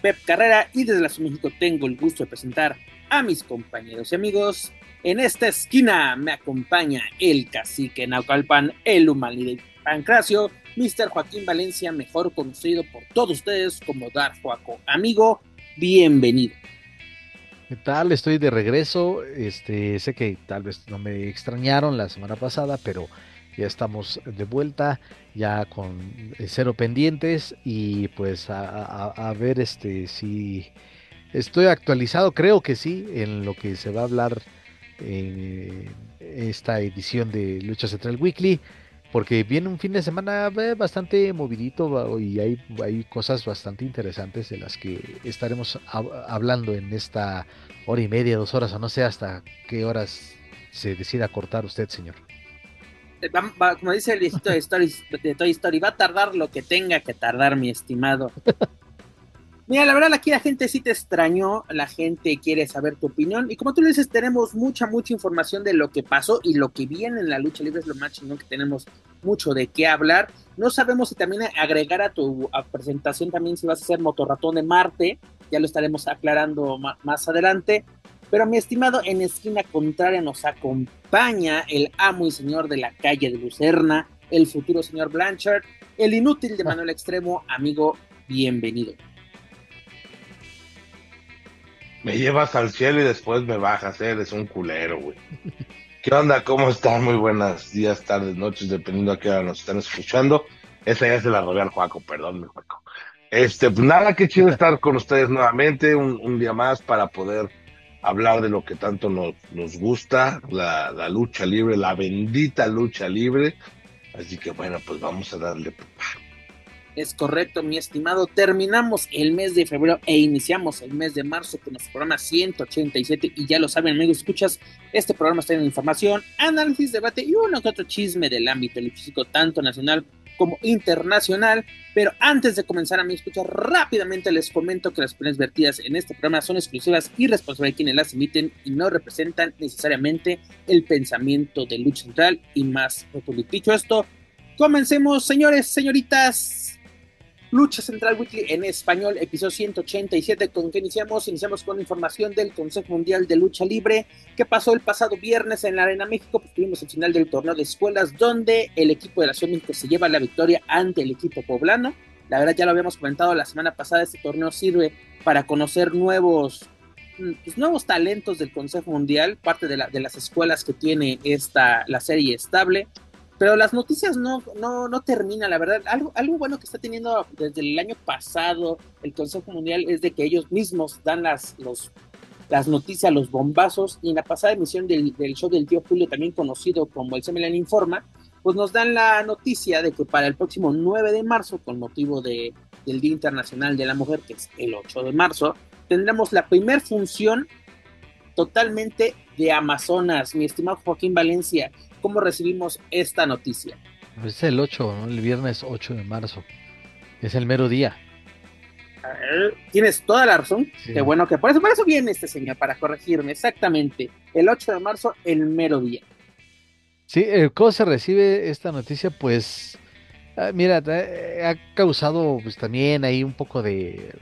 Pep Carrera y desde la Ciudad de México tengo el gusto de presentar a mis compañeros y amigos. En esta esquina me acompaña el cacique Naucalpan, el humano Pancracio, Mr. Joaquín Valencia, mejor conocido por todos ustedes como Dar Joaco. Amigo, bienvenido. ¿Qué tal? Estoy de regreso. Este, sé que tal vez no me extrañaron la semana pasada, pero ya estamos de vuelta, ya con eh, cero pendientes y pues a, ver este si estoy actualizado, creo que sí, en lo que se va a hablar en esta edición de Lucha Central Weekly, porque viene un fin de semana eh, bastante movidito y hay, hay cosas bastante interesantes de las que estaremos hablando en esta hora y media, dos horas, o no sé hasta qué horas se decida cortar usted, señor como dice el viejito de, Toy Story, va a tardar lo que tenga que tardar, mi estimado. Mira, la verdad aquí la gente sí te extrañó, la gente quiere saber tu opinión y como tú le dices, tenemos mucha, mucha información de lo que pasó y lo que viene en la lucha libre es lo más chingón que tenemos mucho de qué hablar. No sabemos si también agregar a tu presentación también si vas a ser motorratón de Marte, ya lo estaremos aclarando más adelante. Pero mi estimado, en esquina contraria nos acompaña el amo y señor de la calle de Lucerna, el futuro señor Blanchard, el inútil de Manuel Extremo, amigo, bienvenido. Me llevas al cielo y después me bajas, ¿eh? eres un culero, güey. ¿Qué onda? ¿Cómo están? Muy buenos días, tardes, noches, dependiendo a qué hora nos están escuchando. Esa ya se la robé al Juaco, perdón, mi Juaco. Este, pues nada, qué chido estar con ustedes nuevamente, un día más para poder hablar de lo que tanto nos, gusta, la, lucha libre, la bendita lucha libre. Así que bueno, pues vamos a darle. Es correcto, mi estimado. Terminamos el mes de febrero e iniciamos el mes de marzo con nuestro programa 187. Y ya lo saben, amigos, escuchas, este programa está en información, análisis, debate y uno que otro chisme del ámbito luchístico, tanto nacional como internacional. Pero antes de comenzar a mi escucha, rápidamente les comento que las opiniones vertidas en este programa son exclusivas y responsables de quienes las emiten y no representan necesariamente el pensamiento de Lucha Central y más. Dicho esto, comencemos, señores, señoritas. Lucha Central Weekly en español, episodio 187. ¿Con qué iniciamos? Iniciamos con información del Consejo Mundial de Lucha Libre que pasó el pasado viernes en la Arena México. Pues tuvimos el final del torneo de escuelas donde el equipo de la Ciudad de México se lleva la victoria ante el equipo poblano. La verdad ya lo habíamos comentado la semana pasada, este torneo sirve para conocer nuevos, pues, nuevos talentos del Consejo Mundial, parte de, de las escuelas que tiene esta, la serie estable. Pero las noticias no, no, no terminan, la verdad. Algo, algo bueno que está teniendo desde el año pasado el Consejo Mundial es de que ellos mismos dan las, los, las noticias, los bombazos. Y en la pasada emisión del, show del tío Julio, también conocido como el Semelan Informa, pues nos dan la noticia de que para el próximo 9 de marzo, con motivo de, del Día Internacional de la Mujer, que es el 8 de marzo, tendremos la primer función totalmente de Amazonas. Mi estimado Joaquín Valencia, ¿Cómo recibimos esta noticia? Pues es el 8, el viernes 8 de marzo. Es el mero día. tienes toda la razón. Qué bueno que por eso, por eso viene este señor, para corregirme. Exactamente. El 8 de marzo, el mero día. Sí, eh, ¿cómo se recibe esta noticia? Pues Ah, mira, eh, ha causado pues también ahí un poco de,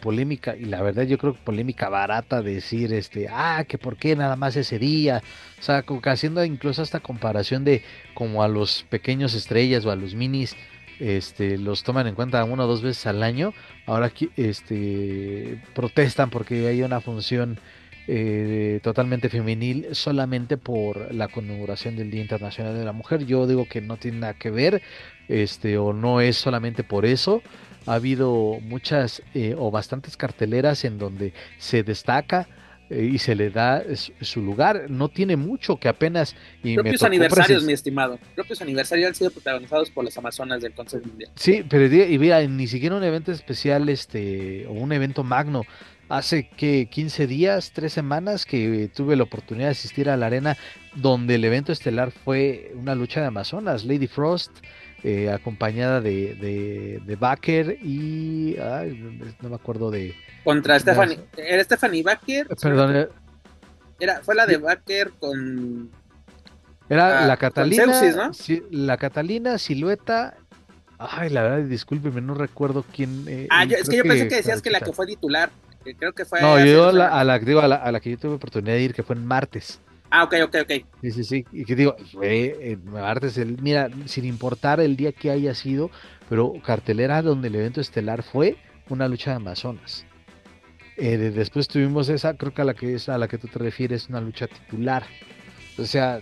polémica y la verdad yo creo que polémica barata decir este, ah, que por qué nada más ese día, o sea, haciendo incluso esta comparación de como a los pequeños estrellas o a los minis, este, los toman en cuenta una o dos veces al año, ahora este, protestan porque hay una función eh, totalmente femenil solamente por la conmemoración del Día Internacional de la Mujer. Yo digo que no tiene nada que ver, este, o no es solamente por eso. Ha habido muchas eh, o bastantes carteleras en donde se destaca eh, y se le da su, lugar. No tiene mucho que apenas. Y Propios aniversarios, mi estimado. Propios aniversarios han sido protagonizados por las Amazonas del Consejo Mundial. Sí, pero y mira, ni siquiera un evento especial este o un evento magno. Hace que 15 días, 3 semanas que tuve la oportunidad de asistir a la arena donde el evento estelar fue una lucha de Amazonas. Lady Frost. Eh, acompañada de, de, de Baker y no me acuerdo de contra Stephanie. ¿Era Stephanie Baker? Perdón. Eh, era, fue la de Baker con. Era ah, la Catalina. la Catalina, Silueta. Ay, la verdad, discúlpeme, no recuerdo quién. Eh, ah, es que yo pensé que decías que la que fue titular. creo que fue. No, yo la, a la, digo, a la, a la que yo tuve oportunidad de ir, que fue en martes. Ah, ok, ok, ok. Sí, sí, sí. Y que digo, el, mira, sin importar el día que haya sido, pero cartelera donde el evento estelar fue una lucha de Amazonas. Eh, después tuvimos esa, creo que a la que es a la que tú te refieres, una lucha titular. O sea,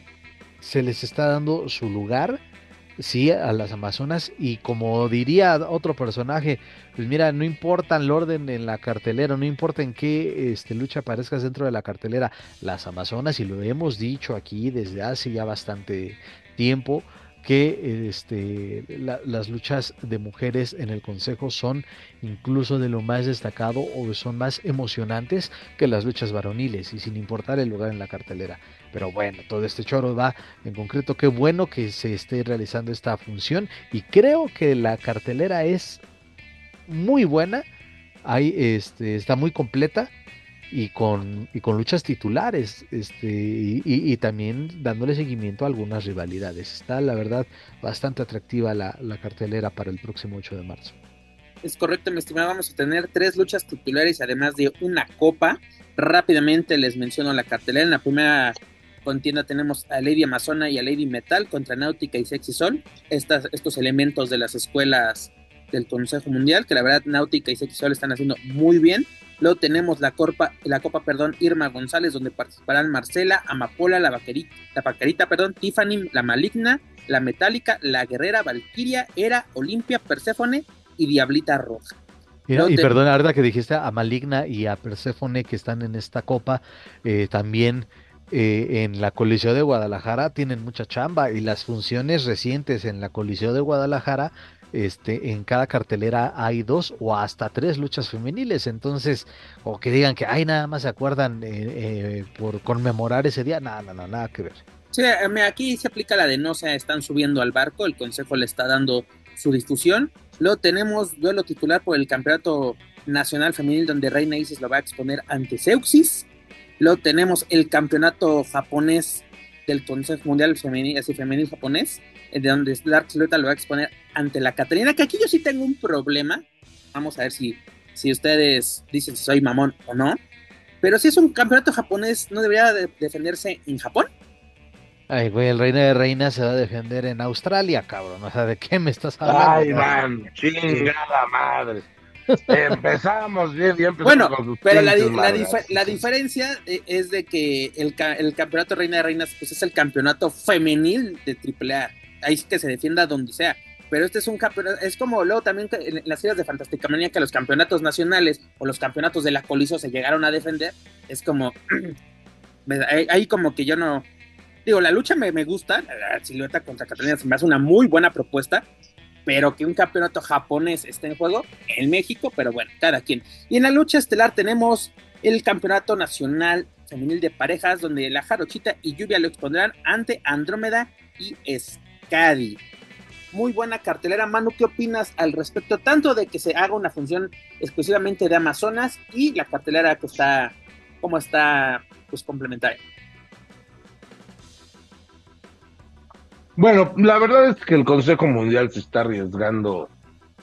se les está dando su lugar, sí, a las Amazonas. Y como diría otro personaje, pues mira, no importa el orden en la cartelera, no importa en qué este, lucha aparezcas dentro de la cartelera, las Amazonas, y lo hemos dicho aquí desde hace ya bastante tiempo, que este, las luchas de mujeres en el Consejo son incluso de lo más destacado o son más emocionantes que las luchas varoniles y sin importar el lugar en la cartelera. Pero bueno, todo este choro va en concreto. Qué bueno que se esté realizando esta función y creo que la cartelera es muy buena. Ahí este, está muy completa y con, y con luchas titulares este, y, también dándole seguimiento a algunas rivalidades. Está, la verdad, bastante atractiva la, cartelera para el próximo 8 de marzo. Es correcto, mi estimado. Vamos a tener tres luchas titulares, además de una copa. Rápidamente les menciono la cartelera. En la primera contienda tenemos a Lady Amazona y a Lady Metal contra Náutica y Sexy Sol. Estas, estos elementos de las escuelas del Consejo Mundial, que la verdad Náutica y Sexy Sol están haciendo muy bien. Luego tenemos la Copa, la Copa perdón, Irma González, donde participarán Marcela, Amapola, la Vaquerita, la Vaquerita, perdón, Tiffany, la Maligna, la Metálica, la Guerrera, Valkyria, Era, Olimpia, Perséfone y Diablita Roja. y perdón, la verdad que dijiste a Maligna y a Perséfone que están en esta copa, eh, también eh, en la Coliseo de Guadalajara tienen mucha chamba y las funciones recientes en la Coliseo de Guadalajara este, en cada cartelera hay dos o hasta tres luchas femeniles. Entonces, o que digan que hay nada más se acuerdan eh, eh, por conmemorar ese día, nada, nada, nada que ver. Sí, aquí se aplica la de no se están subiendo al barco, el consejo le está dando su difusión. Luego tenemos duelo titular por el campeonato nacional femenil donde Reina Isis lo va a exponer ante Seuxis. Luego tenemos el campeonato japonés del Consejo Mundial Femenil, así femenil japonés, de donde Dark Silueta lo va a exponer ante la Catarina, que aquí yo sí tengo un problema. Vamos a ver si, si ustedes dicen si soy mamón o no. Pero si es un campeonato japonés, ¿no debería defenderse en Japón? Ay, güey, el reino de reina se va a defender en Australia, cabrón. O sea, ¿de qué me estás hablando? Ay, man, chingada madre. Empezamos bien, bien. Bueno, pero la, la, diferencia e, es de que el, el, campeonato Reina de Reinas pues es el campeonato femenil de AAA. Ahí sí que se defienda donde sea. Pero este es un campeonato, es como luego también en las series de Fantástica Manía que los campeonatos nacionales o los campeonatos de la Coliseo se llegaron a defender. Es como, ahí como que yo no, digo, la lucha me, me gusta, la silueta contra Catalina se me hace una muy buena propuesta, pero que un campeonato japonés esté en juego en México, pero bueno, cada quien. Y en la lucha estelar tenemos el campeonato nacional femenil de parejas, donde la Jarochita y Lluvia lo expondrán ante Andrómeda y Scadi. Muy buena cartelera, Manu, ¿qué opinas al respecto? Tanto de que se haga una función exclusivamente de Amazonas y la cartelera que está, como está, pues complementaria. Bueno, la verdad es que el Consejo Mundial se está arriesgando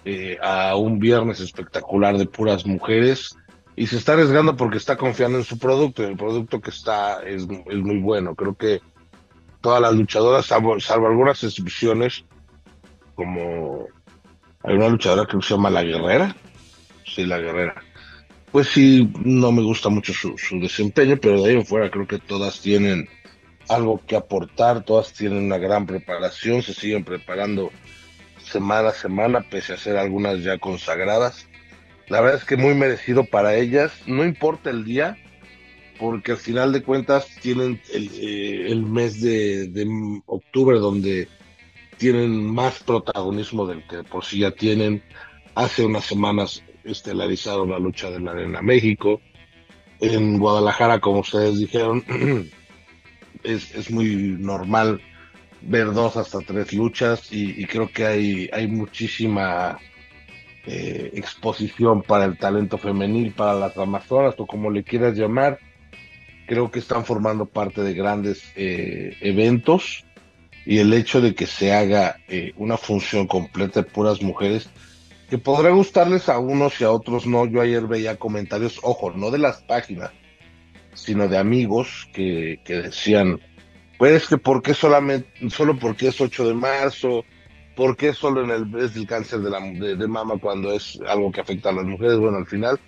eh, a un viernes espectacular de puras mujeres y se está arriesgando porque está confiando en su producto y el producto que está es, muy bueno. Creo que todas las luchadoras, salvo, algunas excepciones, como hay una luchadora que se llama La Guerrera, sí, La Guerrera, pues sí, no me gusta mucho su, su desempeño, pero de ahí en fuera creo que todas tienen algo que aportar, todas tienen una gran preparación, se siguen preparando semana a semana, pese a ser algunas ya consagradas. La verdad es que muy merecido para ellas, no importa el día, porque al final de cuentas tienen el, eh, mes de, octubre donde tienen más protagonismo del que por sí ya tienen. Hace unas semanas estelarizaron la lucha de la Arena México. En Guadalajara, como ustedes dijeron, es, es muy normal ver dos hasta tres luchas y, creo que hay, hay muchísima eh, exposición para el talento femenil, para las amazonas o como le quieras llamar. Creo que están formando parte de grandes eh, eventos y el hecho de que se haga eh, una función completa de puras mujeres que podrá gustarles a unos y a otros no. Yo ayer veía comentarios, ojo, no de las páginas, sino de amigos que, que decían, pues que por qué solamente, solo porque es 8 de marzo, por qué solo en el mes del cáncer de, la, de, mama cuando es algo que afecta a las mujeres. Bueno, al final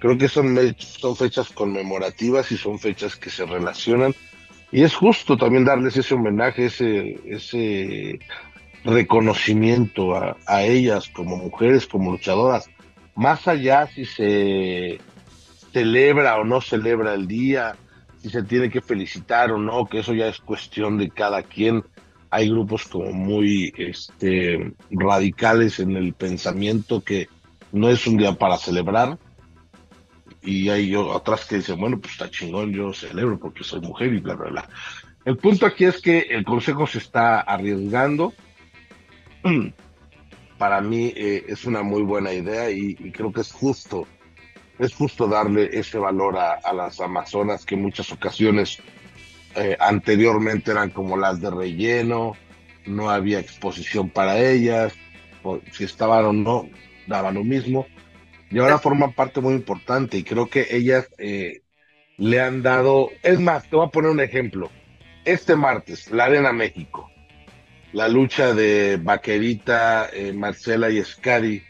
creo que son, son fechas conmemorativas y son fechas que se relacionan. Y es justo también darles ese homenaje, ese, ese reconocimiento a, a ellas como mujeres, como luchadoras. Más allá si se celebra o no celebra el día, si se tiene que felicitar o no, que eso ya es cuestión de cada quien. Hay grupos como muy este, radicales en el pensamiento que no es un día para celebrar. Y hay otras que dicen, bueno, pues está chingón, yo celebro porque soy mujer y bla, bla, bla. El punto aquí es que el Consejo se está arriesgando. Para mí eh, es una muy buena idea y creo que es justo es justo darle ese valor a, las Amazonas que en muchas ocasiones eh, anteriormente eran como las de relleno, no había exposición para ellas, si estaban o no, daba lo mismo. Y ahora forman parte muy importante y creo que ellas eh, le han dado, es más, te voy a poner un ejemplo. Este martes, la Arena México, la lucha de Vaquerita, eh, Marcela y Scadi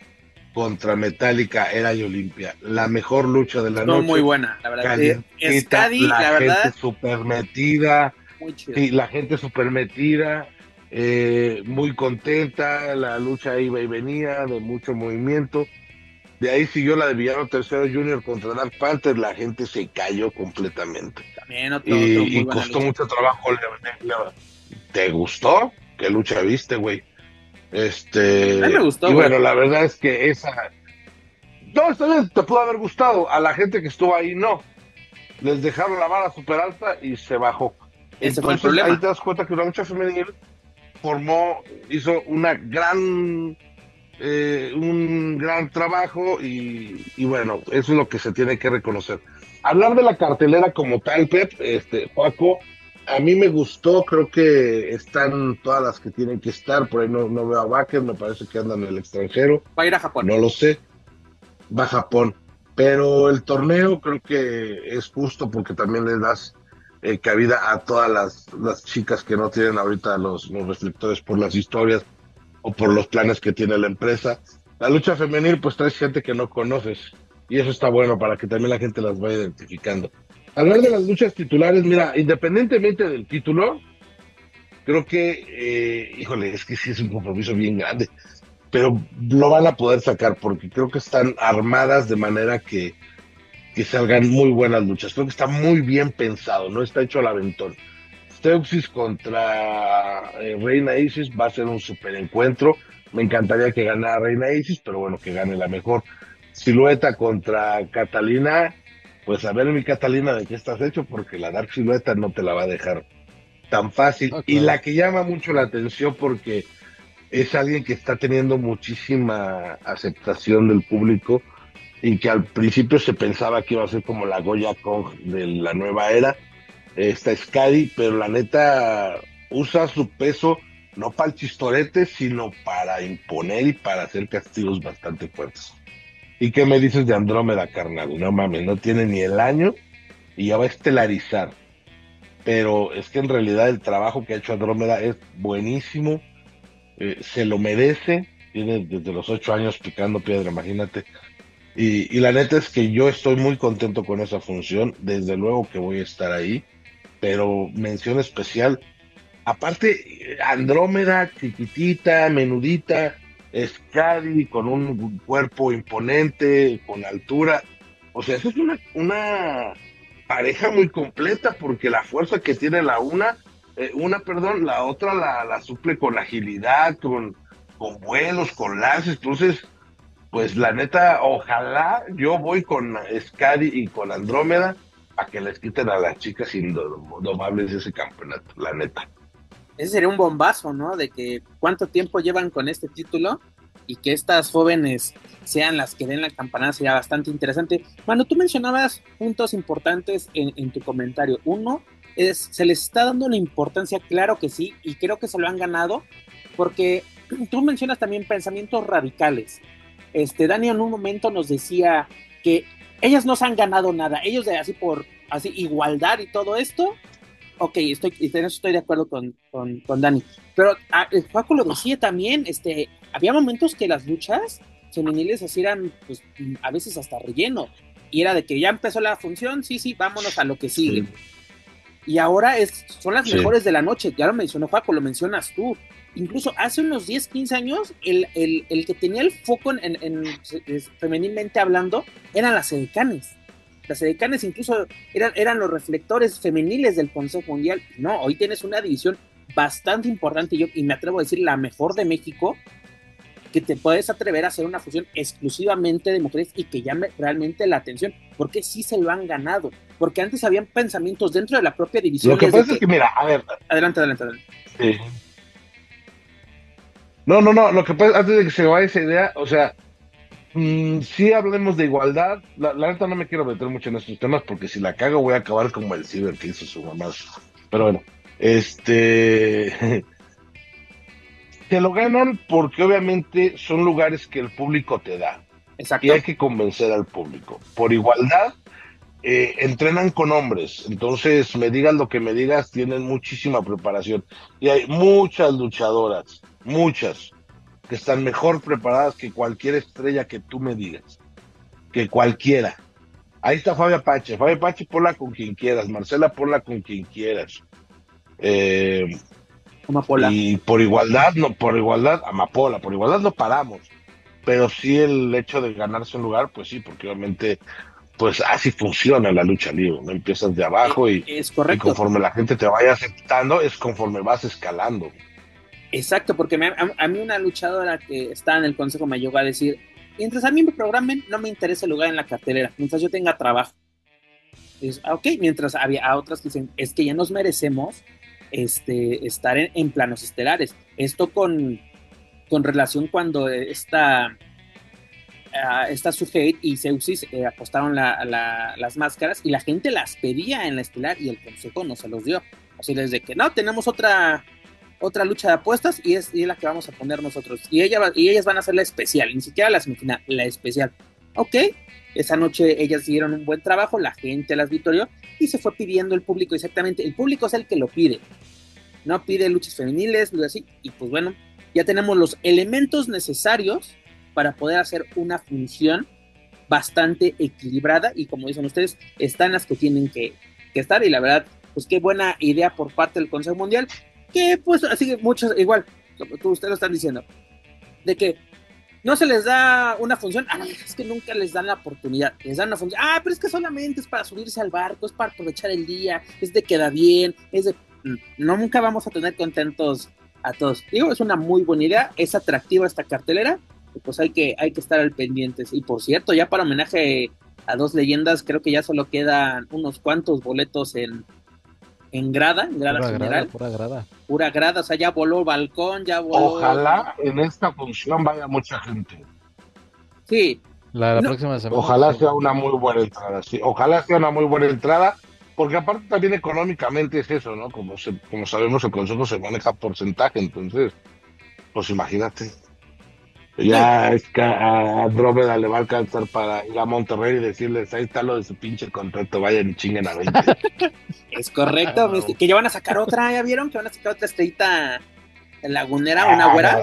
contra Metallica era y Olimpia. La mejor lucha de la noche. muy buena, la verdad. Scadi, la, la verdad. Gente super metida. Sí, la gente super metida. Eh, muy contenta. La lucha iba y venía, de mucho movimiento. De ahí siguió la de Villano Tercero Junior contra Dark Panther. La gente se cayó completamente. También otro, y, costó mucho trabajo. ¿Te gustó? ¿Qué lucha viste, güey? Este. me gustó. Y bueno, la verdad es que esa. No, bien, te pudo haber gustado. A la gente que estuvo ahí, no. Les dejaron la vara súper alta y se bajó. Ese fue el problema. Ahí te das cuenta que la lucha femenil formó, hizo una gran. Eh, un gran trabajo y, y, bueno, eso es lo que se tiene que reconocer. Hablar de la cartelera como tal, Pep, este, Paco, a mí me gustó, creo que están todas las que tienen que estar, por ahí no, no veo a Baker, me parece que andan en el extranjero. Va a ir a Japón. No lo sé, va a Japón. Pero el torneo creo que es justo porque también le das eh, cabida a todas las, las, chicas que no tienen ahorita los, los reflectores por las historias o por los planes que tiene la empresa. La lucha femenil pues traes gente que no conoces y eso está bueno para que también la gente las vaya identificando. Hablar de las luchas titulares, mira, independientemente del título, creo que, eh, híjole, es que sí es un compromiso bien grande, pero lo van a poder sacar porque creo que están armadas de manera que, que salgan muy buenas luchas. Creo que está muy bien pensado, no está hecho al aventón. Steuxis contra eh, Reina Isis va a ser un super encuentro. Me encantaría que ganara Reina Isis, pero bueno, que gane la mejor. Silueta contra Catalina, pues a ver mi Catalina de qué estás hecho, porque la Dark Silueta no te la va a dejar tan fácil. Y la que llama mucho la atención porque es alguien que está teniendo muchísima aceptación del público y que al principio se pensaba que iba a ser como la Goya Kong de la nueva era, esta Scadi, pero la neta usa su peso no para el chistorete, sino para imponer y para hacer castigos bastante fuertes. ¿Y qué me dices de Andrómeda, carnal? No mames, no tiene ni el año y ya va a estelarizar. Pero es que en realidad el trabajo que ha hecho Andrómeda es buenísimo, eh, se lo merece, tiene desde los ocho años picando piedra, imagínate. Y, y, la neta es que yo estoy muy contento con esa función, desde luego que voy a estar ahí, pero mención especial, aparte, Andrómeda, chiquitita, menudita, es con un cuerpo imponente, con altura. O sea, eso es una, pareja muy completa porque la fuerza que tiene la una, eh, una, perdón, la otra la, la suple con agilidad, con, con vuelos, con lances. Entonces, pues la neta, ojalá yo voy con Scadi y con Andrómeda a que les quiten a las chicas indomables ese campeonato, la neta. Ese sería un bombazo, ¿no? De que cuánto tiempo llevan con este título y que estas jóvenes sean las que den la campanada sería bastante interesante. Cuando tú mencionabas puntos importantes en, en tu comentario. Uno es, se les está dando una importancia, claro que sí, y creo que se lo han ganado, porque tú mencionas también pensamientos radicales. Este, Dani en un momento nos decía que ellas no se han ganado nada, ellos de así por así igualdad y todo esto. Ok, estoy, en eso estoy de acuerdo con, con, Dani. Pero a, ah, Paco lo decía también, este, había momentos que las luchas femeniles así eran, pues, a veces hasta relleno. Y era de que ya empezó la función, sí, sí, vámonos a lo que sigue. Y ahora es, son las mejores de la noche, ya lo mencionó Paco, lo mencionas tú incluso hace unos 10, 15 años, el, que tenía el foco en, en, femenilmente hablando eran las edecanes. Las edecanes incluso eran, eran los reflectores femeniles del Consejo Mundial. No, hoy tienes una división bastante importante, yo, y me atrevo a decir la mejor de México, que te puedes atrever a hacer una fusión exclusivamente de mujeres y que llame realmente la atención, porque sí se lo han ganado, porque antes habían pensamientos dentro de la propia división. Lo que pasa es que, mira, a ver. Adelante, adelante, adelante. Sí. No, no, no, lo que pasa, antes de que se vaya esa idea, o sea, mm, si hablemos de igualdad, la, neta no me quiero meter mucho en estos temas porque si la cago voy a acabar como el ciber que hizo su mamá. Pero bueno, este... te lo ganan porque obviamente son lugares que el público te da. Exacto. Y hay que convencer al público. Por igualdad, eh, entrenan con hombres, entonces me digas lo que me digas, tienen muchísima preparación y hay muchas luchadoras muchas, que están mejor preparadas que cualquier estrella que tú me digas, que cualquiera. Ahí está Fabia Pache, Fabia Pache ponla con quien quieras, Marcela ponla con quien quieras. Eh, Amapola. Y por igualdad, no, por igualdad, Amapola, por igualdad no paramos. Pero sí el hecho de ganarse un lugar, pues sí, porque obviamente, pues así funciona la lucha libre, ¿no? Empiezas de abajo y, es correcto. y conforme la gente te vaya aceptando, es conforme vas escalando. Exacto, porque a, mí una luchadora que está en el consejo me llegó a decir, mientras a mí me programen, no me interesa el lugar en la cartelera, mientras yo tenga trabajo. Es, ah, ok, mientras había a otras que dicen, es que ya nos merecemos este, estar en, planos estelares. Esto con, con relación cuando esta, uh, esta Sujeit y Seusis eh, apostaron las máscaras y la gente las pedía en la estelar y el consejo no se los dio. Así desde que no, tenemos otra otra lucha de apuestas y es, la que vamos a poner nosotros. Y, ella y ellas van a hacer la especial, ni siquiera la semifinal, la especial. Ok, esa noche ellas hicieron un buen trabajo, la gente las victorió y se fue pidiendo el público exactamente. El público es el que lo pide, no pide luchas femeniles, así. Y pues bueno, ya tenemos los elementos necesarios para poder hacer una función bastante equilibrada y como dicen ustedes, están las que tienen que, que estar y la verdad, pues qué buena idea por parte del Consejo Mundial que pues así que muchos, igual, como ustedes lo están diciendo, de que no se les da una función, ah, es que nunca les dan la oportunidad, les dan una función, ah, pero es que solamente es para subirse al barco, es para aprovechar el día, es de queda bien, es de, mm, no, nunca vamos a tener contentos a todos. Digo, es una muy buena idea, es atractiva esta cartelera, pues hay que, hay que estar al pendiente. Y por cierto, ya para homenaje a dos leyendas, creo que ya solo quedan unos cuantos boletos en, en grada, en grada general. pura grada. Pura grada, o sea, ya voló balcón, ya voló. Ojalá en esta función vaya mucha gente. Sí. La, próxima semana. Ojalá sea una muy buena entrada, sí. Ojalá sea una muy buena entrada, porque aparte también económicamente es eso, ¿no? Como, como sabemos, el consejo se maneja porcentaje, entonces, pues imagínate. Ya es que a Andrómeda le va a alcanzar para ir a Monterrey y decirles, ahí está lo de su pinche contrato, vayan y chinguen a 20. es correcto, que ya van a sacar otra, ¿ya vieron? Que van a sacar otra estrellita lagunera, una ah, güera.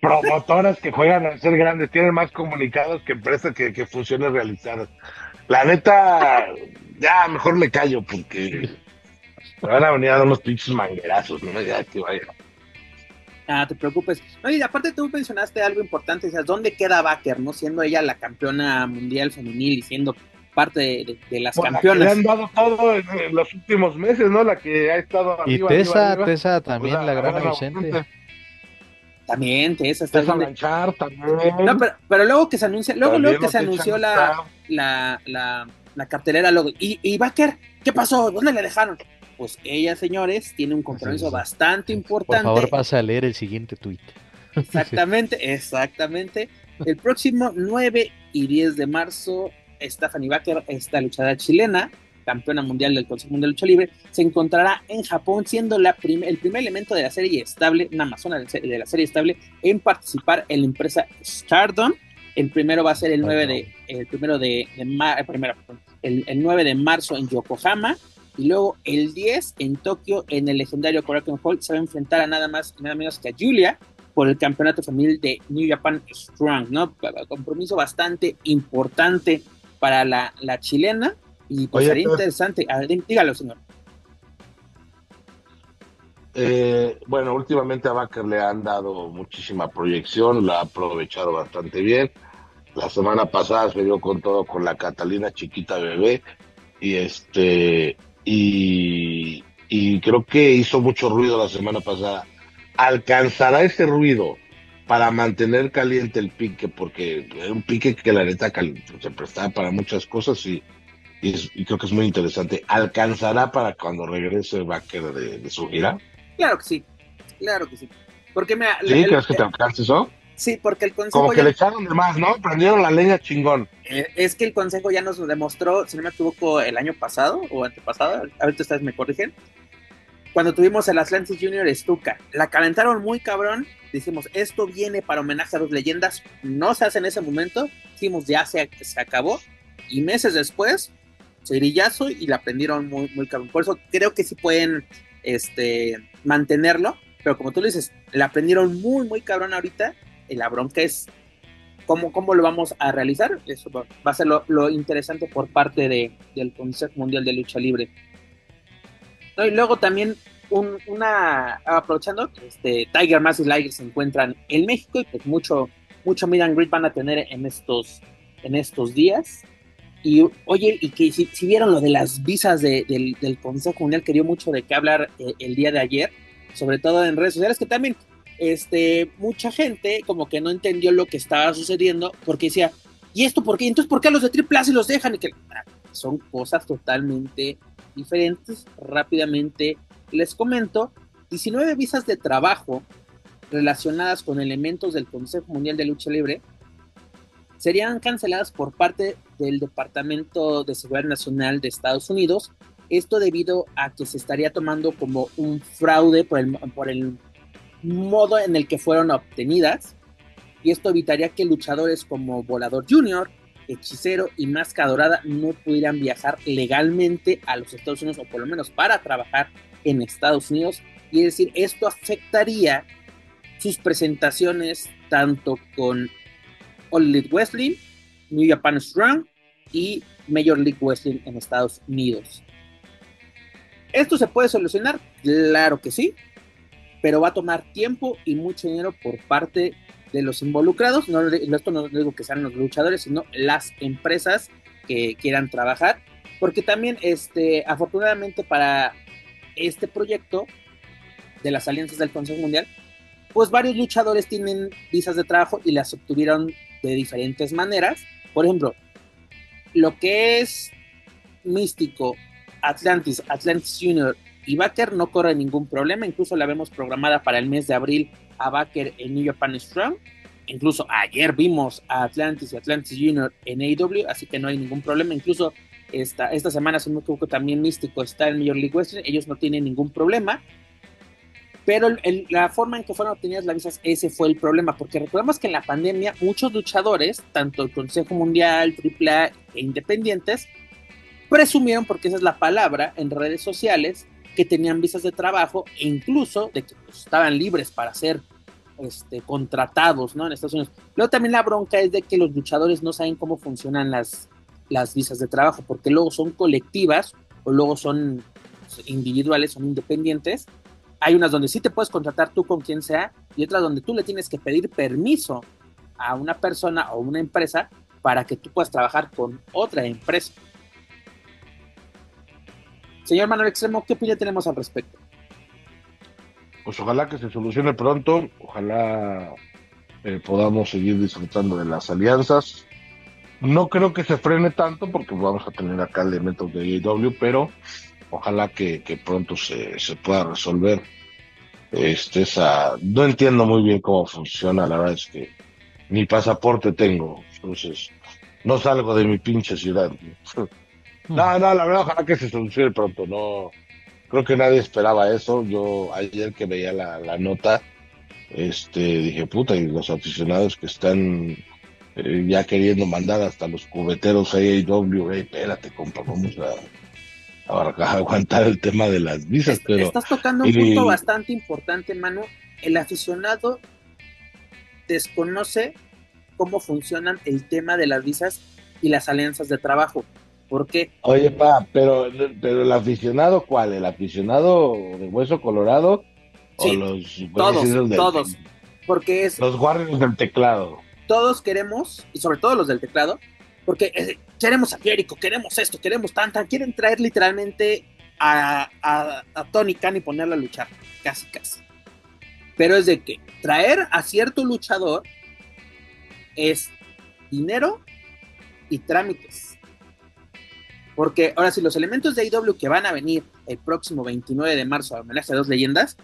Promotoras que juegan a ser grandes, tienen más comunicados que empresas que, que funciones realizadas. La neta, ya mejor me callo porque me van a venir a dar unos pinches manguerazos, no ya que vaya. Ah, te preocupes. No, y aparte tú mencionaste algo importante, ¿dónde queda Baker, no? Siendo ella la campeona mundial femenil y siendo parte de, de, las Bueno, la campeonas. que le han dado todo en, en los últimos meses, ¿no? La que ha estado Y arriba, Tessa, arriba, arriba. Tessa también, Pues la gran ausente. También, Tessa está Tessa Blanchard también. No, pero, pero luego que se anuncia, luego, También luego que se anunció la, la, la, la cartelera, luego, y, y Baker, ¿qué pasó? ¿Dónde le dejaron? Pues ella, señores, tiene un compromiso Sí, sí. bastante Por importante. favor, pasa a leer el siguiente tuit. Exactamente, exactamente. El próximo 9 y 10 de marzo, Stephanie Baker, esta luchadora chilena, campeona mundial del Consejo Mundial de Lucha Libre, se encontrará en Japón siendo la prim- el primer elemento de la serie estable, una amazona de, la serie estable, en participar en la empresa Stardom. El primero va a ser el 9 de, el primero de, eh, primero, perdón, el, el 9 de marzo en Yokohama. Y luego el 10 en Tokio, en el legendario Korakuen Hall, se va a enfrentar a nada más y nada menos que a Julia por el campeonato femenil de New Japan Strong, ¿no? Compromiso bastante importante para la, la chilena y pues Oye, sería interesante. A ver, dí- dígalo, señor. Eh, bueno, últimamente a Baker le han dado muchísima proyección, la ha aprovechado bastante bien. La semana pasada se dio con todo con la Catalina chiquita bebé y este y, y creo que hizo mucho ruido la semana pasada. ¿Alcanzará ese ruido para mantener caliente el pique? Porque es un pique que la neta se prestaba para muchas cosas y, y, es- y creo que es muy interesante. ¿Alcanzará para cuando regrese Baker de, de su gira? Claro que sí, claro que sí. Porque mira, ¿Sí? el- ¿Crees que te alcance eso? Sí, porque el consejo Como que ya- le echaron de más, ¿no? Prendieron la leña chingón. eh, es que el consejo ya nos demostró, si no me equivoco, el año pasado o antepasado, ahorita ustedes me corrigen, cuando tuvimos el Atlantis Junior Stuka, la calentaron muy cabrón, dijimos, esto viene para homenaje a las leyendas, no se hace en ese momento, dijimos, ya se, se acabó, y meses después, cerillazo y la prendieron muy, muy cabrón. Por eso creo que sí pueden este, mantenerlo, pero como tú le dices, la prendieron muy, muy cabrón ahorita, y la bronca es cómo, cómo lo vamos a realizar. Eso va, a ser lo, interesante por parte de, del Consejo Mundial de Lucha Libre. No, y luego también un- una aprovechando, este, Tiger Mask y Liger se encuentran en México y pues mucho, mucho meet and greet van a tener en estos, en estos días. Y oye, y que si, vieron lo de las visas de- del, del Consejo Mundial, que dio mucho de qué hablar eh, el día de ayer, sobre todo en redes sociales, que también este, mucha gente como que no entendió lo que estaba sucediendo, porque decía, ¿y esto por qué? Entonces, ¿por qué a los de Triple A se los dejan? Y que ah, son cosas totalmente diferentes. Rápidamente les comento, 19 visas de trabajo relacionadas con elementos del Consejo Mundial de Lucha Libre serían canceladas por parte del Departamento de Seguridad Nacional de Estados Unidos. Esto debido a que se estaría tomando como un fraude por el, por el modo en el que fueron obtenidas. Y esto evitaría que luchadores como Volador Junior, Hechicero y Máscara Dorada no pudieran viajar legalmente a los Estados Unidos, o por lo menos para trabajar en Estados Unidos. Y es decir, esto afectaría sus presentaciones tanto con All Elite Wrestling, New Japan Strong y Major League Wrestling en Estados Unidos. ¿Esto se puede solucionar? Claro que sí, pero va a tomar tiempo y mucho dinero por parte de los involucrados. No, esto no digo que sean los luchadores, sino las empresas que quieran trabajar, porque también, este, afortunadamente para este proyecto de las alianzas del Consejo Mundial, pues varios luchadores tienen visas de trabajo y las obtuvieron de diferentes maneras. Por ejemplo, lo que es Místico, Atlantis, Atlantis Junior y Baker no corre ningún problema. Incluso la vemos programada para el mes de abril a Baker en New Japan Strong. Incluso ayer vimos a Atlantis y Atlantis Junior en AEW, así que no hay ningún problema. Incluso esta, esta semana, si no me equivoco, también Místico está en Major League Wrestling. Ellos no tienen ningún problema. Pero la forma en que fueron obtenidas las visas, ese fue el problema, porque recordemos que en la pandemia muchos luchadores, tanto el Consejo Mundial, AAA e independientes, presumieron, porque esa es la palabra en redes sociales, que tenían visas de trabajo e incluso de que pues, estaban libres para ser este, contratados ¿no? en Estados Unidos. Luego también la bronca es de que los luchadores no saben cómo funcionan las, las visas de trabajo, porque luego son colectivas o luego son individuales, son independientes. Hay unas donde sí te puedes contratar tú con quien sea y otras donde tú le tienes que pedir permiso a una persona o una empresa para que tú puedas trabajar con otra empresa. Señor Manuel Extremo, ¿qué opinión tenemos al respecto? Pues ojalá que se solucione pronto, ojalá eh, podamos seguir disfrutando de las alianzas. No creo que se frene tanto porque vamos a tener acá elementos de AEW, pero ojalá que, que pronto se, se, pueda resolver. Este, esa, no entiendo muy bien cómo funciona, la verdad es que ni pasaporte tengo, entonces no salgo de mi pinche ciudad. No, no, la verdad, ojalá que se solucione pronto. No, creo que nadie esperaba eso. Yo ayer que veía la, la nota, este, dije, puta, y los aficionados que están eh, ya queriendo mandar hasta los cubeteros a AEW, hey, espérate, compa, vamos a, a, aguantar el tema de las visas. Pero, Estás tocando un y- punto bastante importante, Manu. El aficionado desconoce cómo funcionan el tema de las visas y las alianzas de trabajo. ¿Por qué? Oye, pa, pero, pero el aficionado, ¿cuál? ¿El aficionado de hueso colorado? Sí, o los todos, del- todos. Porque es, Los guardias del teclado. todos queremos, y sobre todo los del teclado, porque eh, queremos a Jericho, queremos esto, queremos tanta, quieren traer literalmente a, a, a Tony Khan y ponerlo a luchar, casi, casi. Pero es de que traer a cierto luchador es dinero y trámites. Porque ahora sí, los elementos de IW que van a venir el próximo 29 de marzo a homenaje a dos leyendas,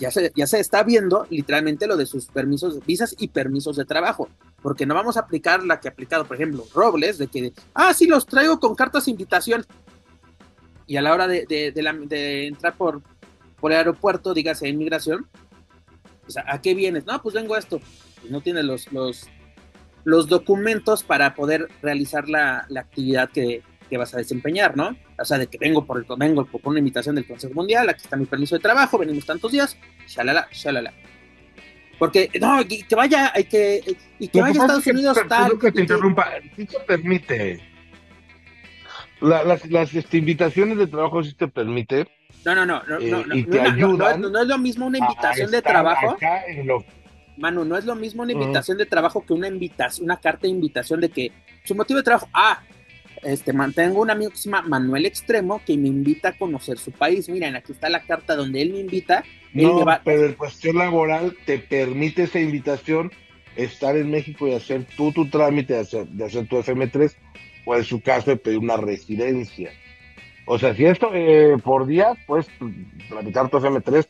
ya se, ya se está viendo literalmente lo de sus permisos, visas y permisos de trabajo. Porque no vamos a aplicar la que ha aplicado, por ejemplo, Robles, de que, ah, sí, los traigo con cartas de invitación. Y a la hora de, de- de la- de entrar por, por el aeropuerto, dígase inmigración, sea, ¿a qué vienes? No, pues vengo a esto. Pues no tiene los, los, los documentos para poder realizar la, la actividad que, que vas a desempeñar, ¿no? O sea, de que vengo por, el, vengo por una invitación del Consejo Mundial, aquí está mi permiso de trabajo, venimos tantos días, shalala, shalala. Porque, no, y que vaya, y que, y que vaya a Estados es que- Unidos tal. que te interrumpa, sí te permite. La- las las este, invitaciones de trabajo sí te permite. No, no, no, no, Eh, no, no, y no, te no, no, ayudan no, no es lo mismo una invitación de trabajo, acá en lo- Manu, no es lo mismo una invitación de trabajo que una invitación, una carta de invitación de que su motivo de trabajo, ah, este, tengo un amigo que se llama Manuel Extremo que me invita a conocer su país. Miren, aquí está la carta donde él me invita. Él No, me va- pero en cuestión laboral te permite esa invitación estar en México y hacer tú tu trámite de hacer, de hacer tu FM3 o en su caso de pedir una residencia. O sea, si esto eh, por día, puedes tramitar tu FM3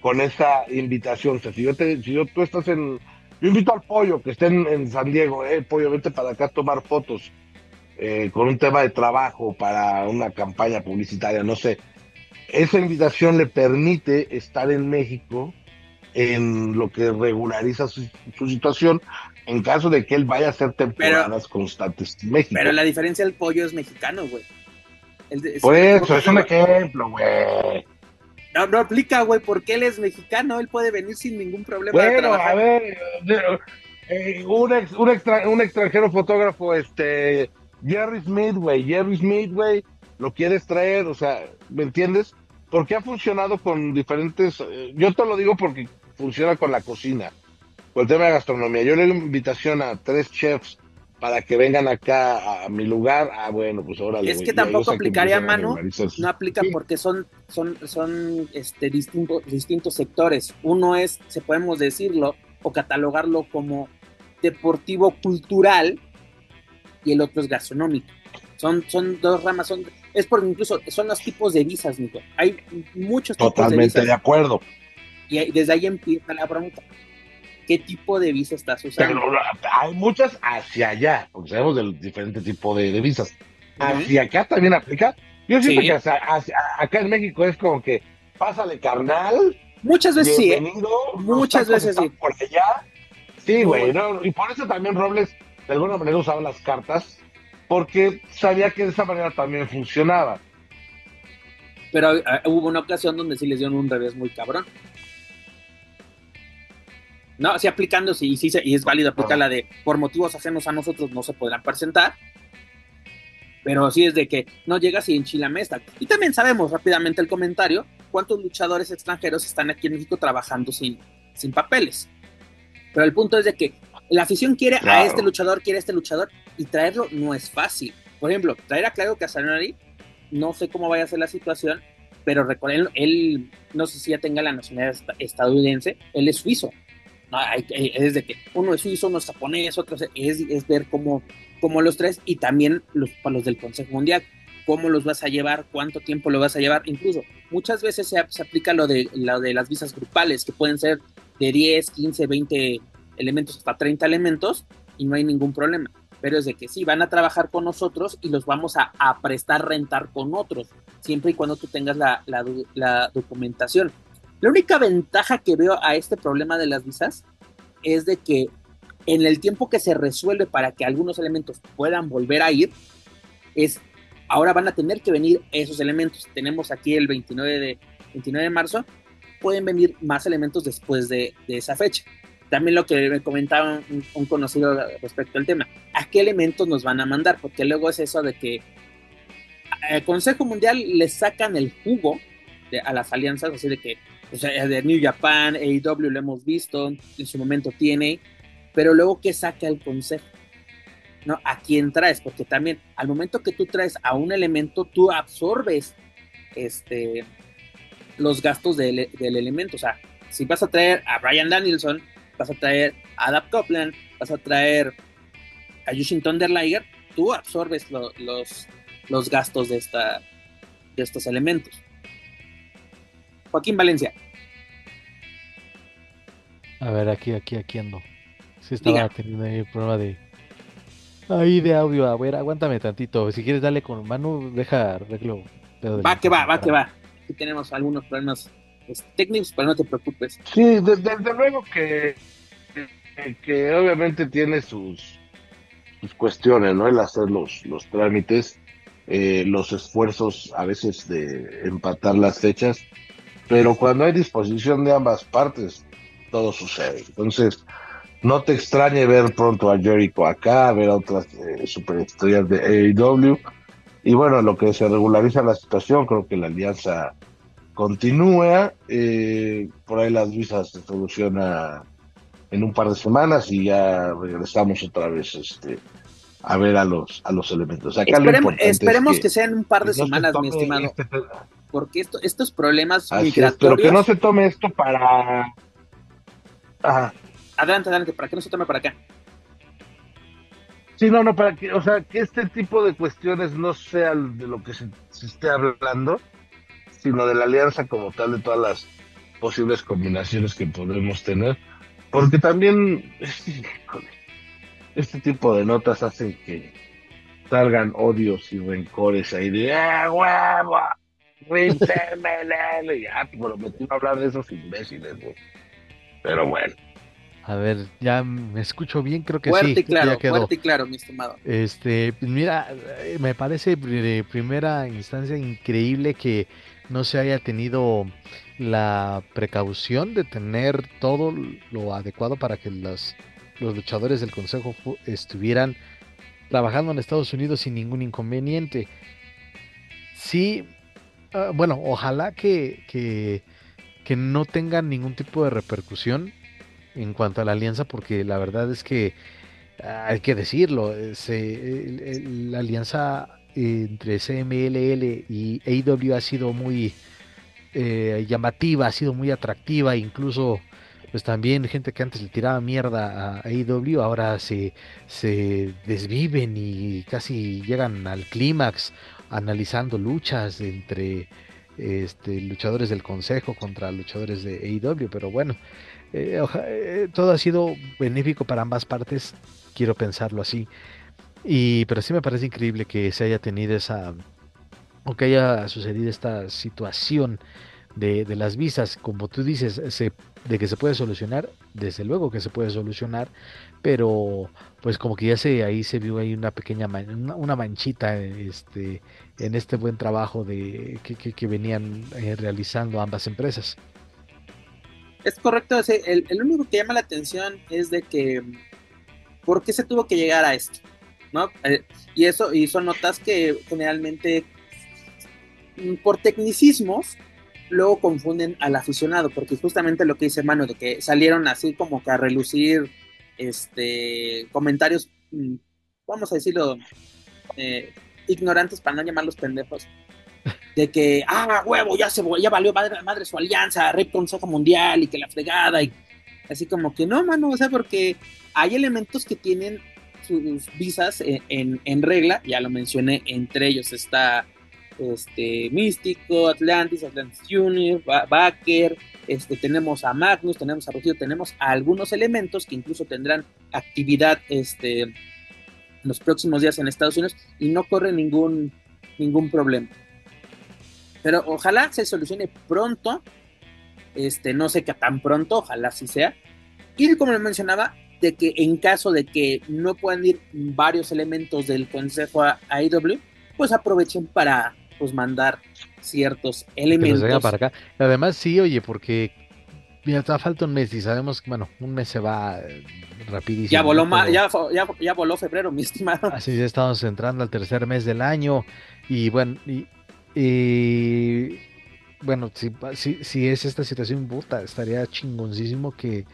con esa invitación. O sea, si yo te, si yo, tú estás en, yo invito al pollo que esté en, en San Diego, eh, pollo, vete para acá a tomar fotos eh, con un tema de trabajo para una campaña publicitaria, no sé. Esa invitación le permite estar en México en lo que regulariza su, su situación en caso de que él vaya a hacer temporadas constantes en México. Pero la diferencia del pollo es mexicano, güey. Por eso, es un ejemplo, güey. No, no aplica, güey, porque él es mexicano, él puede venir sin ningún problema Bueno, a ver, eh, un, ex- un, extra- un extranjero fotógrafo, este, Jerry Smith, güey, Jerry Smith, güey, lo quieres traer, o sea, ¿me entiendes? Porque ha funcionado con diferentes, eh, yo te lo digo porque funciona con la cocina, con el tema de gastronomía. Yo le doy invitación a tres chefs para que vengan acá a mi lugar, ah, bueno, pues ahora Es que tampoco aplicaría, mano, No aplica Sí. porque son, son, son este, distintos, distintos sectores. Uno es, se podemos decirlo, o catalogarlo como deportivo cultural y el otro es gastronómico. Son, son dos ramas, son, es por incluso, son los tipos de visas, Nico. Hay muchos tipos de Totalmente visas de acuerdo. y ahí- desde ahí empieza la pregunta. ¿Qué tipo de visa estás usando? Pero hay muchas hacia allá, porque sabemos del diferente tipo de, de visas. Hacia acá también aplica. Yo siento Sí. que hacia- hacia- acá en México es como que pásale carnal, Muchas veces sí, ¿eh? Muchas veces sí. Por allá. Sí, güey, no, y por eso también Robles de alguna manera usaba las cartas, porque sabía que de esa manera también funcionaba. pero eh, hubo una ocasión donde sí les dieron un revés muy cabrón. No, sí aplicando, sí, sí, y es válido aplicar la de por motivos ajenos a nosotros no se podrán presentar. Pero sí es de que no llegas y enchilame esta. Y también sabemos rápidamente el comentario cuántos luchadores extranjeros están aquí en México trabajando sin, sin papeles. Pero el punto es de que la afición quiere a este luchador, quiere a este luchador, y traerlo no es fácil. Por ejemplo, traer a Claudio Casanari, no sé cómo vaya a ser la situación, pero recuerden, él, no sé si ya tenga la nacionalidad estadounidense, él es suizo. No, es de que uno es suizo, uno es japonés, otro es, es ver cómo, cómo los tres y también los, para los del Consejo Mundial, cómo los vas a llevar, cuánto tiempo lo vas a llevar. Incluso muchas veces se, se aplica lo de, lo de las visas grupales, que pueden ser de 10, 15, 20 elementos, hasta 30 elementos, y no hay ningún problema pero es de que sí, van a trabajar con nosotros y los vamos a, prestar rentar con otros, siempre y cuando tú tengas la, documentación. La única ventaja que veo a este problema de las visas es de que en el tiempo que se resuelve para que algunos elementos puedan volver a ir, es ahora van a tener que venir esos elementos. Tenemos aquí el 29 de, 29 de marzo, pueden venir más elementos después de esa fecha también lo que me comentaba un, conocido respecto al tema, ¿a qué elementos nos van a mandar? Porque luego es eso de que el Consejo Mundial le sacan el jugo a las alianzas, así de que o sea, de New Japan, AEW lo hemos visto, en su momento tiene, pero luego ¿qué saca el Consejo? ¿No? ¿A quién traes? Porque también al momento que tú traes a un elemento, tú absorbes este, los gastos del, del elemento. O sea, si vas a traer a Brian Danielson, vas a traer a Adam Copeland, vas a traer a Yushin Thunderliger, tú absorbes los, los gastos de, esta, de estos elementos. Joaquín Valencia. A ver, aquí, aquí, aquí ando. Sí estaba teniendo ahí un problema de... Ahí de audio, a ver, aguántame tantito. Si quieres, dale con mano, deja arreglo. Va que va, va que va. Aquí tenemos algunos problemas técnicos, pero no te preocupes. Sí, desde, luego que, que, obviamente tiene sus, sus cuestiones, ¿no? El hacer los, los trámites, eh, los esfuerzos a veces de empatar las fechas, pero cuando hay disposición de ambas partes, todo sucede. Entonces, no te extrañe ver pronto a Jericho acá, ver a otras eh, superestrellas de AEW. Y bueno, lo que se regulariza la situación, creo que la alianza continúa. Eh, por ahí las visas se soluciona en un par de semanas y ya regresamos otra vez este, a ver a los, a los elementos. esperemos, que, sean un par de semanas, mi estimado. Este porque esto, estos problemas migratorios. pero que no se tome esto para. Adelante, adelante, para que no se tome para acá. Sí, no, no, para que, o sea, que este tipo de cuestiones no sean de lo que se esté hablando, sino de la alianza como tal, de todas las posibles combinaciones que podremos tener, porque también este tipo de notas hacen que salgan odios y rencores ahí de ¡ah, huevo! ya, pero me a hablar de esos imbéciles, Pero bueno. A ver, ya me escucho bien, creo que fuerte sí. Y claro, fuerte y claro, mi estimado. Este, pues mira, eh, me parece de primera instancia increíble que no se haya tenido la precaución de tener todo lo adecuado para que los, los luchadores del Consejo estuvieran trabajando en Estados Unidos sin ningún inconveniente. Sí, ah, bueno, ojalá que, que, que, no tengan ningún tipo de repercusión en cuanto a la alianza, porque la verdad es que ah, hay que decirlo, se, la alianza entre CMLL y AEW ha sido muy eh, llamativa, ha sido muy atractiva, incluso pues también gente que antes le tiraba mierda a AEW ahora se, se desviven y casi llegan al clímax analizando luchas entre este, luchadores del consejo contra luchadores de AEW, pero bueno, eh, eh, todo ha sido benéfico para ambas partes, quiero pensarlo así. Y, pero sí me parece increíble que se haya tenido esa, o que haya sucedido esta situación de, de las visas, como tú dices, se, de que se puede solucionar, desde luego que se puede solucionar, pero pues como que ya se ahí se vio ahí una pequeña una, manchita este en este buen trabajo de que, que, venían eh, realizando ambas empresas. Es correcto, el, el único que llama la atención es de que ¿por qué se tuvo que llegar a esto? ¿No? Eh, y eso, y son notas que generalmente mm, por tecnicismos luego confunden al aficionado, porque justamente lo que dice Mano, de que salieron así como que a relucir este comentarios mm, vamos a decirlo, eh, ignorantes para no llamarlos pendejos, de que, ah, huevo, ya se ya valió madre, madre su alianza, Rip Consejo Mundial y que la fregada, y así como que no, mano, o sea, porque hay elementos que tienen sus visas en, regla, ya lo mencioné, entre ellos está este Místico, Atlantis, Atlantis Junior, Baker, este, tenemos a Magnus, tenemos a Rocío, tenemos a algunos elementos que incluso tendrán actividad este, en los próximos días en Estados Unidos y no corre ningún, ningún problema. Pero ojalá se solucione pronto, este, no sé qué tan pronto, ojalá sí sea. Y como le mencionaba, de que en caso de que no puedan ir varios elementos del consejo a, IW, pues aprovechen para pues mandar ciertos elementos. para acá. Además, sí, oye, porque ya falta un mes y sabemos que, bueno, un mes se va eh, rapidísimo. Ya voló, ya, ya, voló febrero, mi estimado. Así ya estamos entrando al tercer mes del año y bueno, y, bueno, si, si, si, es esta situación, puta, estaría chingoncísimo que,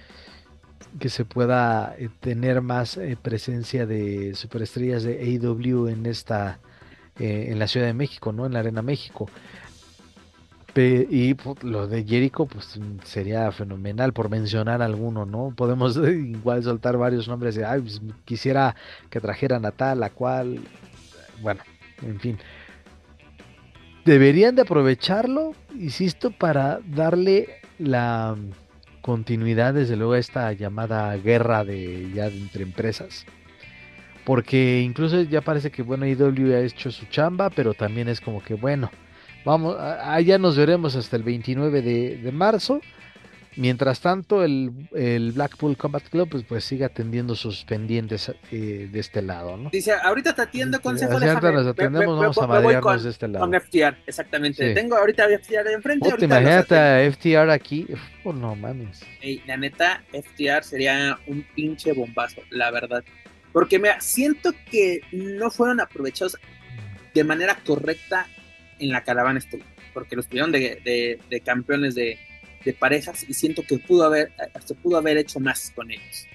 que se pueda eh, tener más eh, presencia de superestrellas de AEW en esta en la Ciudad de México, ¿no? En la Arena México y pues, lo de Jericho, pues sería fenomenal por mencionar alguno, ¿no? Podemos igual soltar varios nombres de, ay, pues, quisiera que trajeran a tal, a cual, bueno, en fin. Deberían de aprovecharlo, insisto, para darle la continuidad, desde luego, a esta llamada guerra de ya entre empresas. Porque incluso ya parece que, bueno, IW ha hecho su chamba, pero también es como que, bueno, Vamos, allá nos veremos hasta el 29 de, marzo. Mientras tanto, el, Blackpool Combat Club pues, pues sigue atendiendo sus pendientes eh, de este lado, ¿no? Dice, ahorita te atiendo consejo de nos atendemos, vamos a madrearnos de este lado. Con FTR, exactamente. Tengo ahorita FTR de enfrente. te imagínate a FTR aquí. Oh, no mames. la neta, FTR sería un pinche bombazo, la verdad. Porque me siento que no fueron aprovechados de manera correcta en la caravana estelar, porque los pidieron de, campeones de, parejas y siento que pudo haber, se pudo haber hecho más con ellos.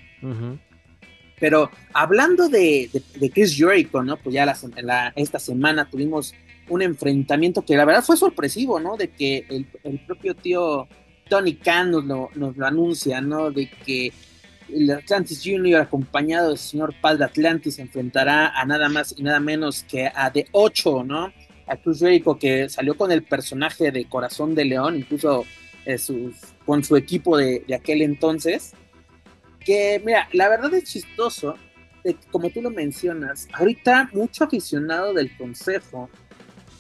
Pero hablando de, Chris Jericho, ¿no? Pues ya la, esta semana tuvimos un enfrentamiento que la verdad fue sorpresivo, ¿no? De que el, propio tío Tony Khan nos lo, anuncia, ¿no? De que el Atlantis Junior acompañado del señor Paz de Atlantis enfrentará a nada más y nada menos que a The 8, ¿no? a Cruz Jericho que salió con el personaje de Corazón de León, incluso eh, con su equipo de, aquel entonces. Que, mira, la verdad es chistoso, como tú lo mencionas, ahorita mucho aficionado del consejo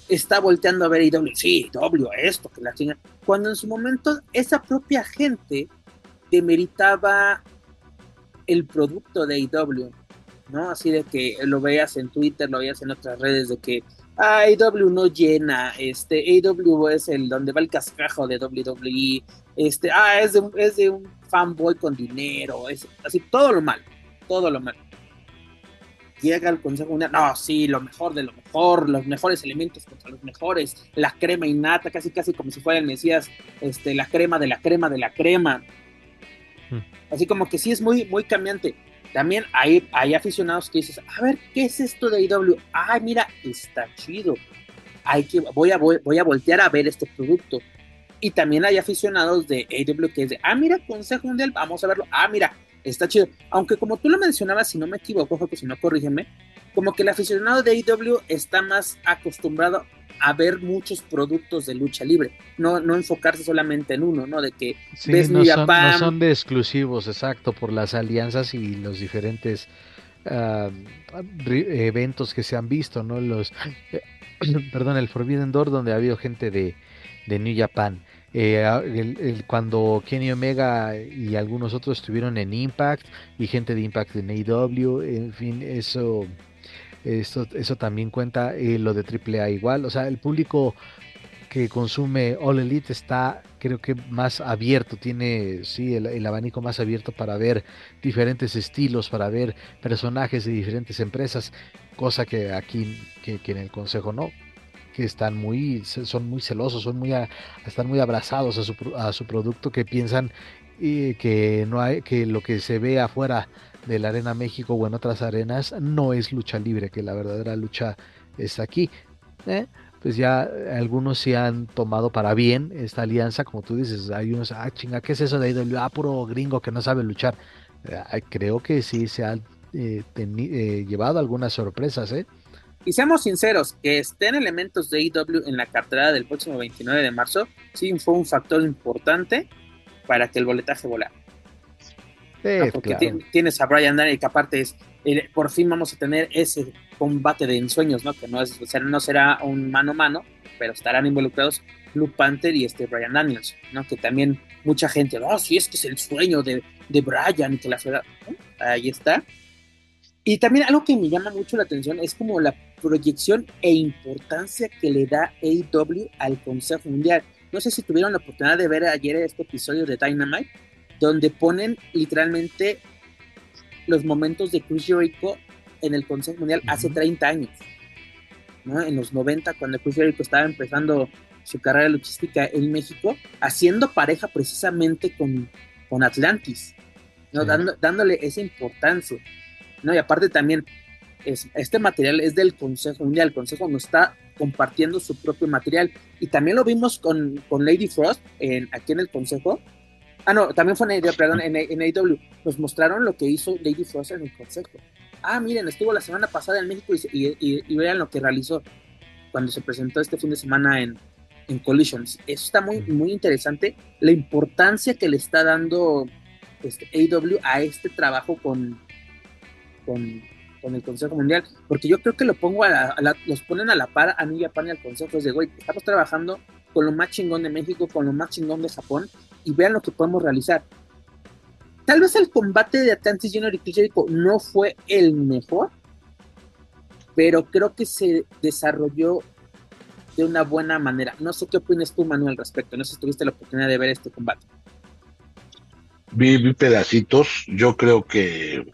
está volteando a ver IW, sí, IW, esto, que la chinga, cuando en su momento esa propia gente demeritaba el producto de IW, ¿no? Así de que lo veías en Twitter, lo veías en otras redes, de que AEW no llena, este, AEW es el donde va el cascajo de WWE, este, ah, es de, es de un fanboy con dinero, es así, todo lo malo, todo lo malo. Llega el Consejo Mundial, no, sí, lo mejor de lo mejor, los mejores elementos contra los mejores, la crema innata, casi casi como si fuera el Mesías, este, la crema de la crema de la crema. Hmm. Así como que sí es muy, muy cambiante también hay, hay aficionados que dices, a ver, ¿qué es esto de IW? Ay, mira, está chido. Hay que, voy, a, voy, a voltear a ver este producto. Y también hay aficionados de AW que dicen, ah, mira, Consejo Mundial, vamos a verlo. Ah, mira, está chido. Aunque como tú lo mencionabas, si no me equivoco, que si no corrígeme, como que el aficionado de AW está más acostumbrado a ver muchos productos de lucha libre, no, no enfocarse solamente en uno, ¿no? De que ves no, son, no son de exclusivos, exacto, por las alianzas y los diferentes ah, eventos que se han visto, ¿no? Los, eh, perdón, el Forbidden Door donde ha habido gente de, de New Japan. Eh, el, cuando Kenny Omega y algunos otros estuvieron en Impact y gente de Impact en AEW, en fin, eso eso, eso también cuenta eh, lo de AAA igual. O sea, el público que consume All Elite está, creo que más abierto, tiene sí el, abanico más abierto para ver diferentes estilos, para ver personajes de diferentes empresas, cosa que aquí, que, en el consejo no que están muy, son muy celosos, son muy, están muy abrazados a su, a su producto, que piensan y que no hay, que lo que se ve afuera de la Arena México o en otras arenas, no es lucha libre, que la verdadera lucha está aquí. ¿eh? Pues ya algunos se han tomado para bien esta alianza, como tú dices, hay unos, ah, chinga, ¿qué es eso de IW? Ah, puro gringo que no sabe luchar. Eh, creo que sí se han eh, llevado algunas sorpresas, ¿eh? Y seamos sinceros, que estén elementos de IW en la cartera del próximo 29 de marzo, sí fue un factor importante para que el boletaje volara. porque tienes a Brian Daniel, que aparte es, por fin vamos a tener ese combate de ensueños, ¿no? Que no, es, no será un mano a mano, pero estarán involucrados Blue Panther y este Brian Daniels, ¿no? Que también mucha gente, oh, sí, es que es el sueño de, de Brian y que la ciudad, ahí está. Y también algo que me llama mucho la atención es como la proyección e importancia que le da AEW al Consejo Mundial. No sé si tuvieron la oportunidad de ver ayer este episodio de Dynamite, donde ponen literalmente los momentos de Chris Jericho en el Consejo Mundial hace 30 años. ¿no? En los 90, cuando Chris Jericho estaba empezando su carrera luchística en México, haciendo pareja precisamente con, con Atlantis, ¿no? dándole esa importancia. ¿no? Y aparte también, es, este material es del Consejo Mundial, el Consejo nos está compartiendo su propio material. Y también lo vimos con, Lady Frost en, aquí en el Consejo. Ah, no, también fue en, perdón, en, en AW. Nos mostraron lo que hizo Lady Frost en el Consejo. Ah, miren, estuvo la semana pasada en México y, vean lo que realizó cuando se presentó este fin de semana en, en Collisions. Eso está muy, muy interesante. La importancia que le está dando este, AW a este trabajo con, con, el Consejo Mundial, porque yo creo que lo pongo a, los ponen a la par a New Japan y al Consejo, es de, güey, estamos trabajando con lo más chingón de México, con lo más chingón de Japón, y vean lo que podemos realizar. Tal vez el combate de Atlantis Junior y Chris no fue el mejor, pero creo que se desarrolló de una buena manera. No sé qué opinas tú, Manuel, al respecto. No sé si tuviste la oportunidad de ver este combate. Vi, vi pedacitos. Yo creo que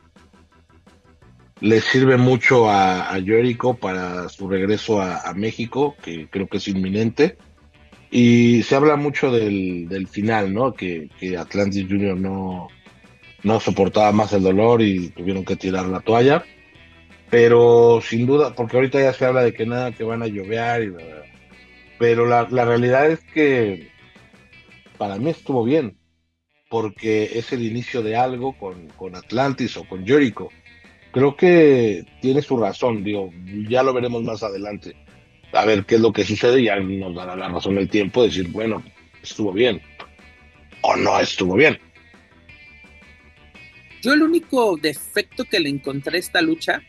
le sirve mucho a, Jericho para su regreso a, México, que creo que es inminente. Y se habla mucho del, final, ¿no? Que, Atlantis Junior no, no soportaba más el dolor y tuvieron que tirar la toalla. Pero sin duda, porque ahorita ya se habla de que nada, que van a llover. Y, pero la, la realidad es que para mí estuvo bien, porque es el inicio de algo con, con Atlantis o con Jericho creo que tiene su razón, digo, ya lo veremos más adelante. A ver qué es lo que sucede ya nos dará la razón el tiempo de decir, bueno, estuvo bien o no estuvo bien. Yo el único defecto que le encontré a esta lucha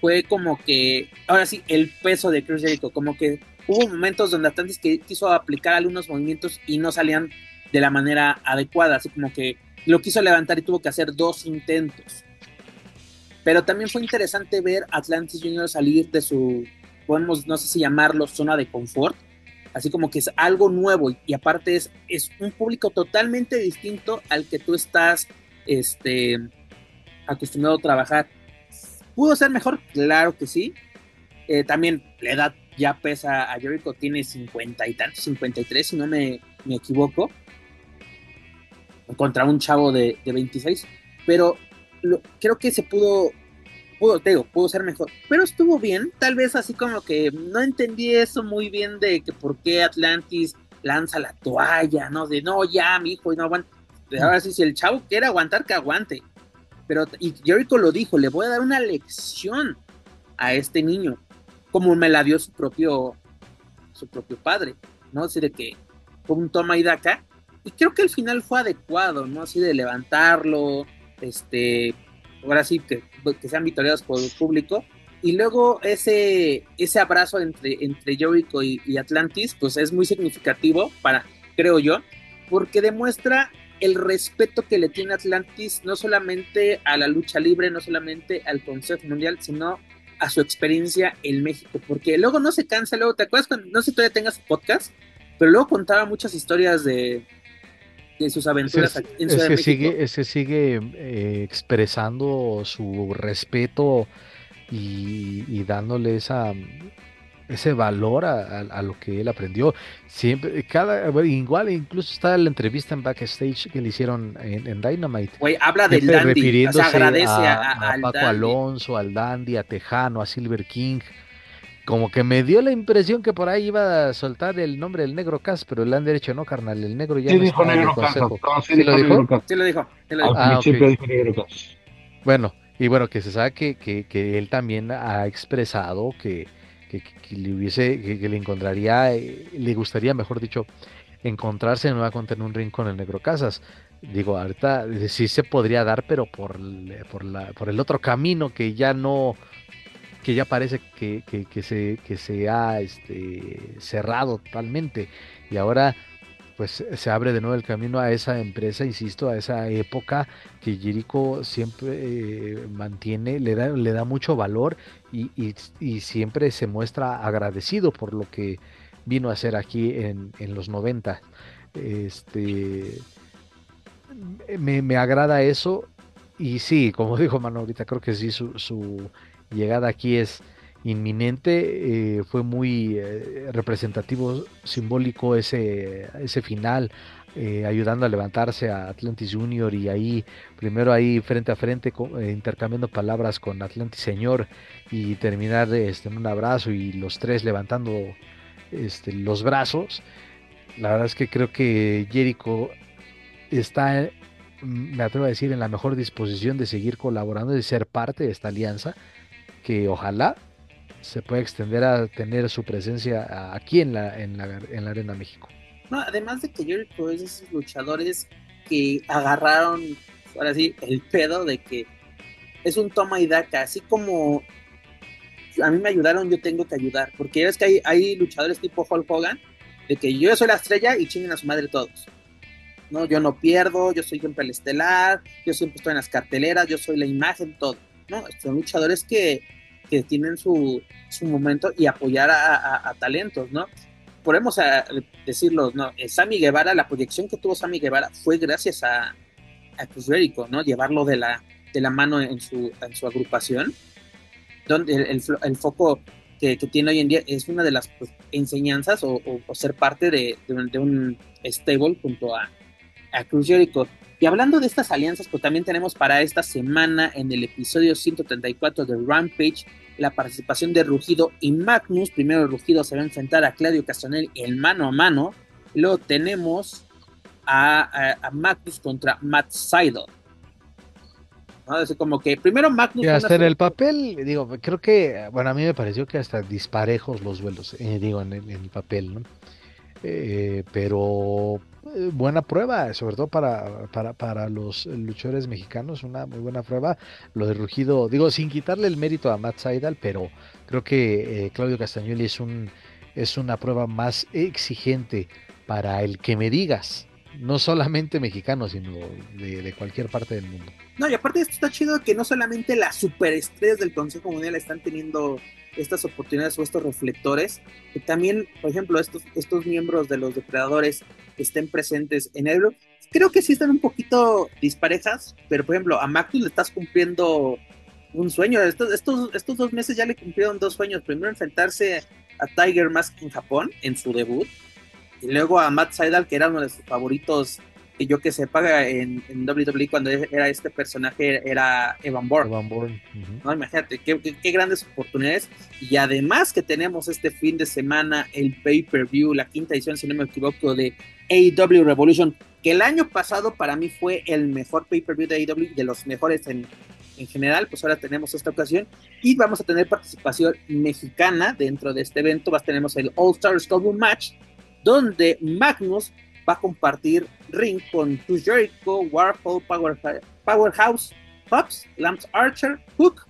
fue como que, ahora sí, el peso de Chris Jericho, como que hubo momentos donde Atlantis quiso aplicar algunos movimientos y no salían de la manera adecuada, así como que lo quiso levantar y tuvo que hacer dos intentos. Pero también fue interesante ver Atlantis Junior salir de su, podemos, no sé si llamarlo, zona de confort. Así como que es algo nuevo y, aparte es, es un público totalmente distinto al que tú estás este, acostumbrado a trabajar. ¿Pudo ser mejor? Claro que sí. Eh, también la edad ya pesa a Jericho, tiene 50 y tantos, 53 si no me, me equivoco. Contra un chavo de, de 26. Pero creo que se pudo, pudo, te digo, pudo ser mejor, pero estuvo bien, tal vez así como que no entendí eso muy bien de que por qué Atlantis lanza la toalla, ¿no? De no, ya, mi hijo, y no aguanta. Ahora sí, si el chavo quiere aguantar, que aguante. Pero, y Jericho lo dijo, le voy a dar una lección a este niño, como me la dio su propio, su propio padre, ¿no? Así de que fue un toma y daca. Y creo que el final fue adecuado, ¿no? Así de levantarlo, este, ahora sí, que, que sean victoriados por el público. Y luego ese, ese abrazo entre, entre Jericho y, Atlantis, pues es muy significativo para, creo yo, porque demuestra el respeto que le tiene Atlantis no solamente a la lucha libre, no solamente al Consejo Mundial, sino a su experiencia en México, porque luego no se cansa, luego te acuerdas, cuando, no sé si todavía tengas podcast, pero luego contaba muchas historias de, de sus aventuras es, en es que Sigue, es que sigue eh, expresando su respeto y, dándole esa ese valor a, lo que él aprendió. Siempre, cada, igual, incluso está la entrevista en backstage que le hicieron en, Dynamite. Güey, habla del Dandy, refiriéndose agradece a, Paco Alonso, al Dandy, a Tejano, a Silver King. Como que me dio la impresión que por ahí iba a soltar el nombre del negro Cas, pero le han derecho no, carnal, el negro ya sí dijo negro Cas, sí, lo dijo? Sí lo dijo. Ah, dijo negro Bueno, y bueno, que se sabe que, que, que él también ha expresado que, que, le hubiese, que, le encontraría, eh, le gustaría, mejor dicho, encontrarse de nueva cuenta en un ring con el Negro Casas. Digo, ahorita eh, sí se podría dar, pero por, por, la, por el otro camino que ya no, que ya parece que, que, se, que se ha este, cerrado totalmente. Y ahora pues se abre de nuevo el camino a esa empresa, insisto, a esa época que Jericho siempre eh, mantiene, le da, le da mucho valor y, siempre se muestra agradecido por lo que vino a hacer aquí en, los 90. Este, me, agrada eso y sí, como dijo Mano ahorita, creo que sí, su, su llegada aquí es inminente. Eh, fue muy eh, representativo, simbólico ese, ese final, eh, ayudando a levantarse a Atlantis Junior y ahí, primero ahí frente a frente, intercambiando palabras con Atlantis Señor y terminar este, en un abrazo y los tres levantando este, los brazos. La verdad es que creo que Jericho está, me atrevo a decir, en la mejor disposición de seguir colaborando, de ser parte de esta alianza, que ojalá se puede extender a tener su presencia aquí en la, en la, en la Arena México. No, además de que Jericho es esos luchadores que agarraron, ahora sí, el pedo de que es un toma y daca, así como a mí me ayudaron, yo tengo que ayudar, porque es que hay, hay luchadores tipo Hulk Hogan, de que yo soy la estrella y chinguen a su madre todos. No, yo no pierdo, yo soy siempre el estelar, yo siempre estoy en las carteleras, yo soy la imagen, todo. No, son luchadores que que tienen su, su momento y apoyar a, talentos, ¿no? Podemos a, decirlo, ¿no? Eh, Sammy Guevara, la proyección que tuvo Sammy Guevara fue gracias a, a Cruz ¿no? Llevarlo de la, de la mano en su, en su agrupación, donde el, el, foco que, que, tiene hoy en día es una de las pues, enseñanzas o, o, ser parte de, de, un, stable junto a, a Cruz Jericho. Y hablando de estas alianzas, pues también tenemos para esta semana en el episodio 134 de Rampage la participación de Rugido y Magnus. Primero Rugido se va a enfrentar a Claudio Castanel en mano a mano. Luego tenemos a, Magnus contra Matt Seidel. ¿no? como que primero Magnus. Y hasta en el papel, digo, creo que, bueno, a mí me pareció que hasta disparejos los vuelos, eh, digo, en, el papel, ¿no? Eh, pero eh, buena prueba, sobre todo para, para, los luchadores mexicanos, una muy buena prueba. Lo de Rugido, digo, sin quitarle el mérito a Matt Seidel, pero creo que eh, Claudio Castagnoli es, un, es una prueba más exigente para el que me digas, no solamente mexicano, sino de, cualquier parte del mundo. No, y aparte esto está chido que no solamente las superestrellas del Consejo Mundial están teniendo estas oportunidades o estos reflectores, que también, por ejemplo, estos, estos miembros de los depredadores estén presentes en el creo que sí están un poquito disparejas, pero por ejemplo, a Magnus le estás cumpliendo un sueño. Estos, estos, estos dos meses ya le cumplieron dos sueños. Primero enfrentarse a Tiger Mask en Japón, en su debut, y luego a Matt Seidel, que era uno de sus favoritos que yo que sepa en, en WWE cuando era este personaje era Evan Bourne. Evan Bourne. no, imagínate, qué, qué, grandes oportunidades. Y además que tenemos este fin de semana el pay-per-view, la quinta edición, si no me equivoco, de AEW Revolution, que el año pasado para mí fue el mejor pay-per-view de AEW, de los mejores en, en general, pues ahora tenemos esta ocasión y vamos a tener participación mexicana dentro de este evento. Tenemos el All Stars Double Match, donde Magnus va a compartir ring con Chris Jericho, Warhol, Powerhouse, Pops, Lance Archer, Hook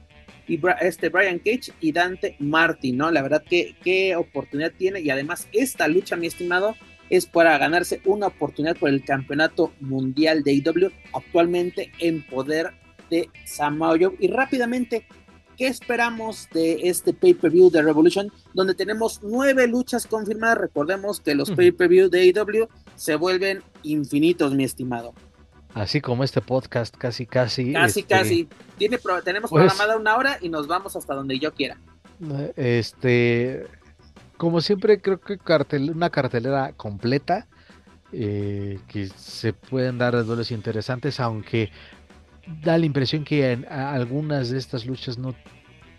y este Brian Cage y Dante Martin, ¿no? La verdad que qué oportunidad tiene y además esta lucha, mi estimado, es para ganarse una oportunidad por el campeonato mundial de IW actualmente en poder de Samoa. Y rápidamente, ¿qué esperamos de este pay-per-view de Revolution? Donde tenemos nueve luchas confirmadas. Recordemos que los pay-per-view de IW se vuelven infinitos, mi estimado. Así como este podcast, casi, casi. Casi, este, casi. tenemos pues programada una hora y nos vamos hasta donde yo quiera. Este. como siempre, creo que cartel, una cartelera completa. Eh, que se pueden dar duelos interesantes, aunque da la impresión que en, algunas de estas luchas no,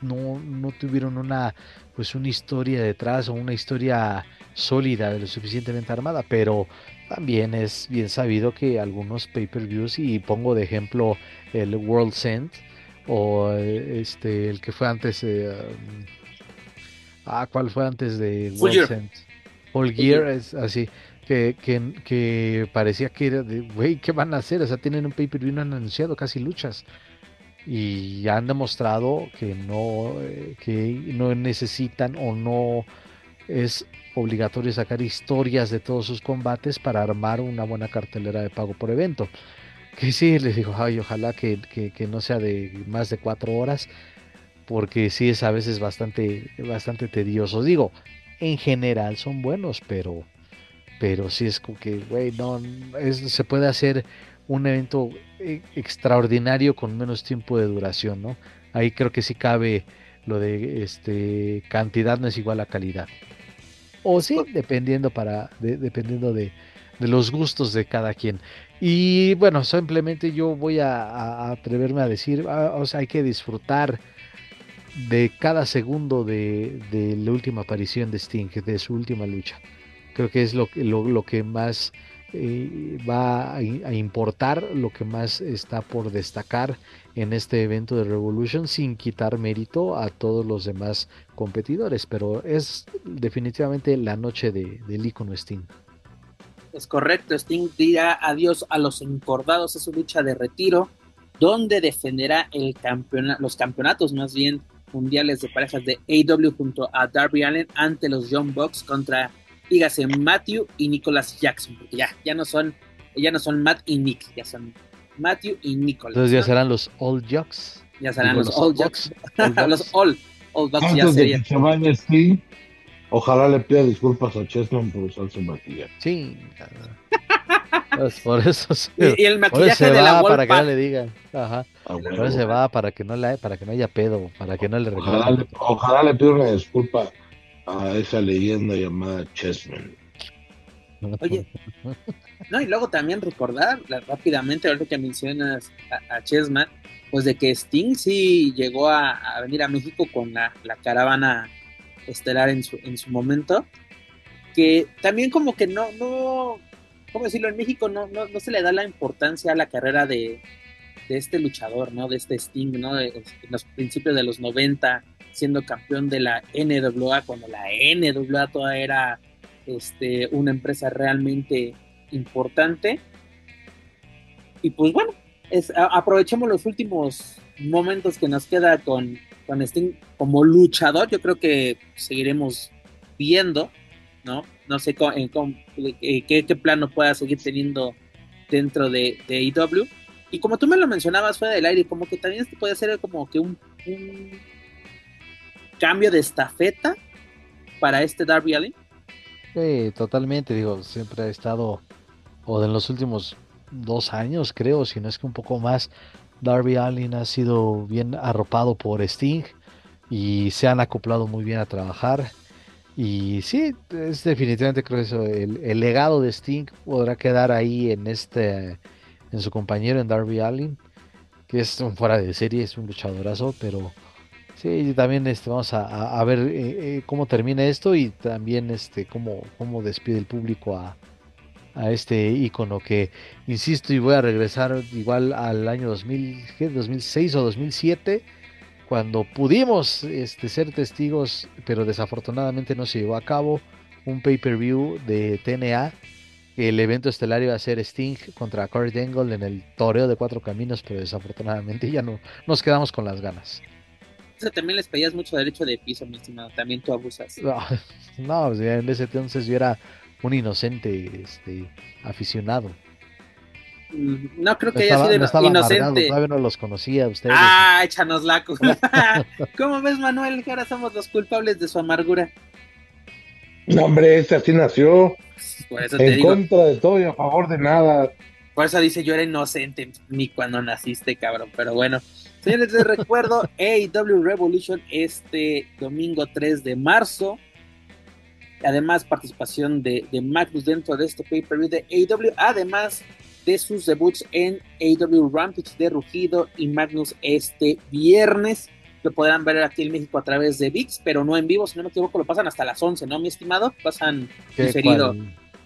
no, no, tuvieron una pues una historia detrás o una historia sólida, de lo suficientemente armada, pero también es bien sabido que algunos pay-per-views, y pongo de ejemplo el World End o este el que fue antes eh, um, ah cuál fue antes de World End All Gear. es así que, que, que, parecía que era de, güey, ¿qué van a hacer? O sea, tienen un pay-per-view, no han anunciado casi luchas. Y han demostrado que no, eh, que no necesitan o no es obligatorio sacar historias de todos sus combates para armar una buena cartelera de pago por evento. Que sí, les digo, ay, ojalá que, que, no sea de más de cuatro horas, porque sí es a veces bastante, bastante tedioso. Digo, en general son buenos, pero, pero sí es como que, güey, no, se puede hacer un evento e, extraordinario con menos tiempo de duración, ¿no? Ahí creo que sí cabe lo de este cantidad no es igual a calidad. O sí, dependiendo para, dependiendo de, los gustos de cada quien. Y bueno, simplemente yo voy a, atreverme a decir, ah, o sea, hay que disfrutar de cada segundo de, la última aparición de Sting, de su última lucha. Creo que es lo, lo, lo que más eh, va a, importar, lo que más está por destacar en este evento de Revolution sin quitar mérito a todos los demás competidores, pero es definitivamente la noche de, del icono Sting. Es correcto, Sting dirá adiós a los encordados, es su lucha de retiro, donde defenderá el los campeonatos más bien mundiales de parejas de AW junto a Darby Allen ante los Young Bucks contra dígase Matthew y Nicholas Jackson, porque ya, ya no son, ya no son Matt y Nick, ya son Matthew y Nicholas. Entonces ya serán los Old Jocks. Ya serán los, Old Jocks. los Old, Old Bucks ya serían. ojalá le pida disculpas a Chessman por usar su maquillaje. Sí. Pues por eso se, y, el maquillaje de la para que no le digan. Ajá. Ah, por eso se va para que no le para que no haya pedo, para que no le ojalá, le, ojalá le pida una disculpa a esa leyenda llamada Chessman. Oye, no, y luego también recordar rápidamente, ahorita que mencionas a, Chessman, pues de que Sting sí llegó a, venir a México con la, caravana estelar en su, en su momento, que también como que no, no, ¿cómo decirlo? En México no, no, no se le da la importancia a la carrera de, de este luchador, ¿no? De este Sting, ¿no? De, en los principios de los 90, siendo campeón de la NWA, cuando la NWA todavía era este, una empresa realmente importante. Y pues bueno, aprovechemos los últimos momentos que nos queda con, con Sting como luchador. Yo creo que seguiremos viendo, ¿no? No sé eh, qué, qué, plano pueda seguir teniendo dentro de, de IW. E y como tú me lo mencionabas fuera del aire, como que también esto puede ser como que un cambio de estafeta para este Darby Allin? Sí, totalmente, digo, siempre ha estado, o en los últimos dos años creo, si no es que un poco más, Darby Allin ha sido bien arropado por Sting y se han acoplado muy bien a trabajar. Y sí, es definitivamente creo eso, el, legado de Sting podrá quedar ahí en este, en su compañero en Darby Allin, que es un fuera de serie, es un luchadorazo, pero Sí, también este, vamos a, ver eh, eh, cómo termina esto y también este, cómo, cómo despide el público a, este icono que, insisto, y voy a regresar igual al año 2000, 2006 o 2007, cuando pudimos este, ser testigos, pero desafortunadamente no se llevó a cabo, un pay-per-view de TNA. El evento estelar iba a ser Sting contra Kurt Angle en el toreo de cuatro caminos, pero desafortunadamente ya no nos quedamos con las ganas también les pedías mucho derecho de piso, mi estimado. También tú abusas. No, en ese entonces yo era un inocente este, aficionado. Mm, no creo que haya sido inocente. todavía no los conocía ustedes. Ah, échanos la ¿Cómo ves, Manuel, que ahora somos los culpables de su amargura? No, hombre, ese así nació. en contra de todo y a favor de nada. Por eso dice yo era inocente, ni cuando naciste, cabrón. Pero bueno, Señores, les recuerdo AEW Revolution este domingo 3 de marzo. Además, participación de, de Magnus dentro de este pay-per-view de AEW, además de sus debuts en AEW Rampage de Rugido y Magnus este viernes. Lo podrán ver aquí en México a través de VIX, pero no en vivo, si no me equivoco, lo pasan hasta las 11, ¿no, mi estimado? Pasan diferido.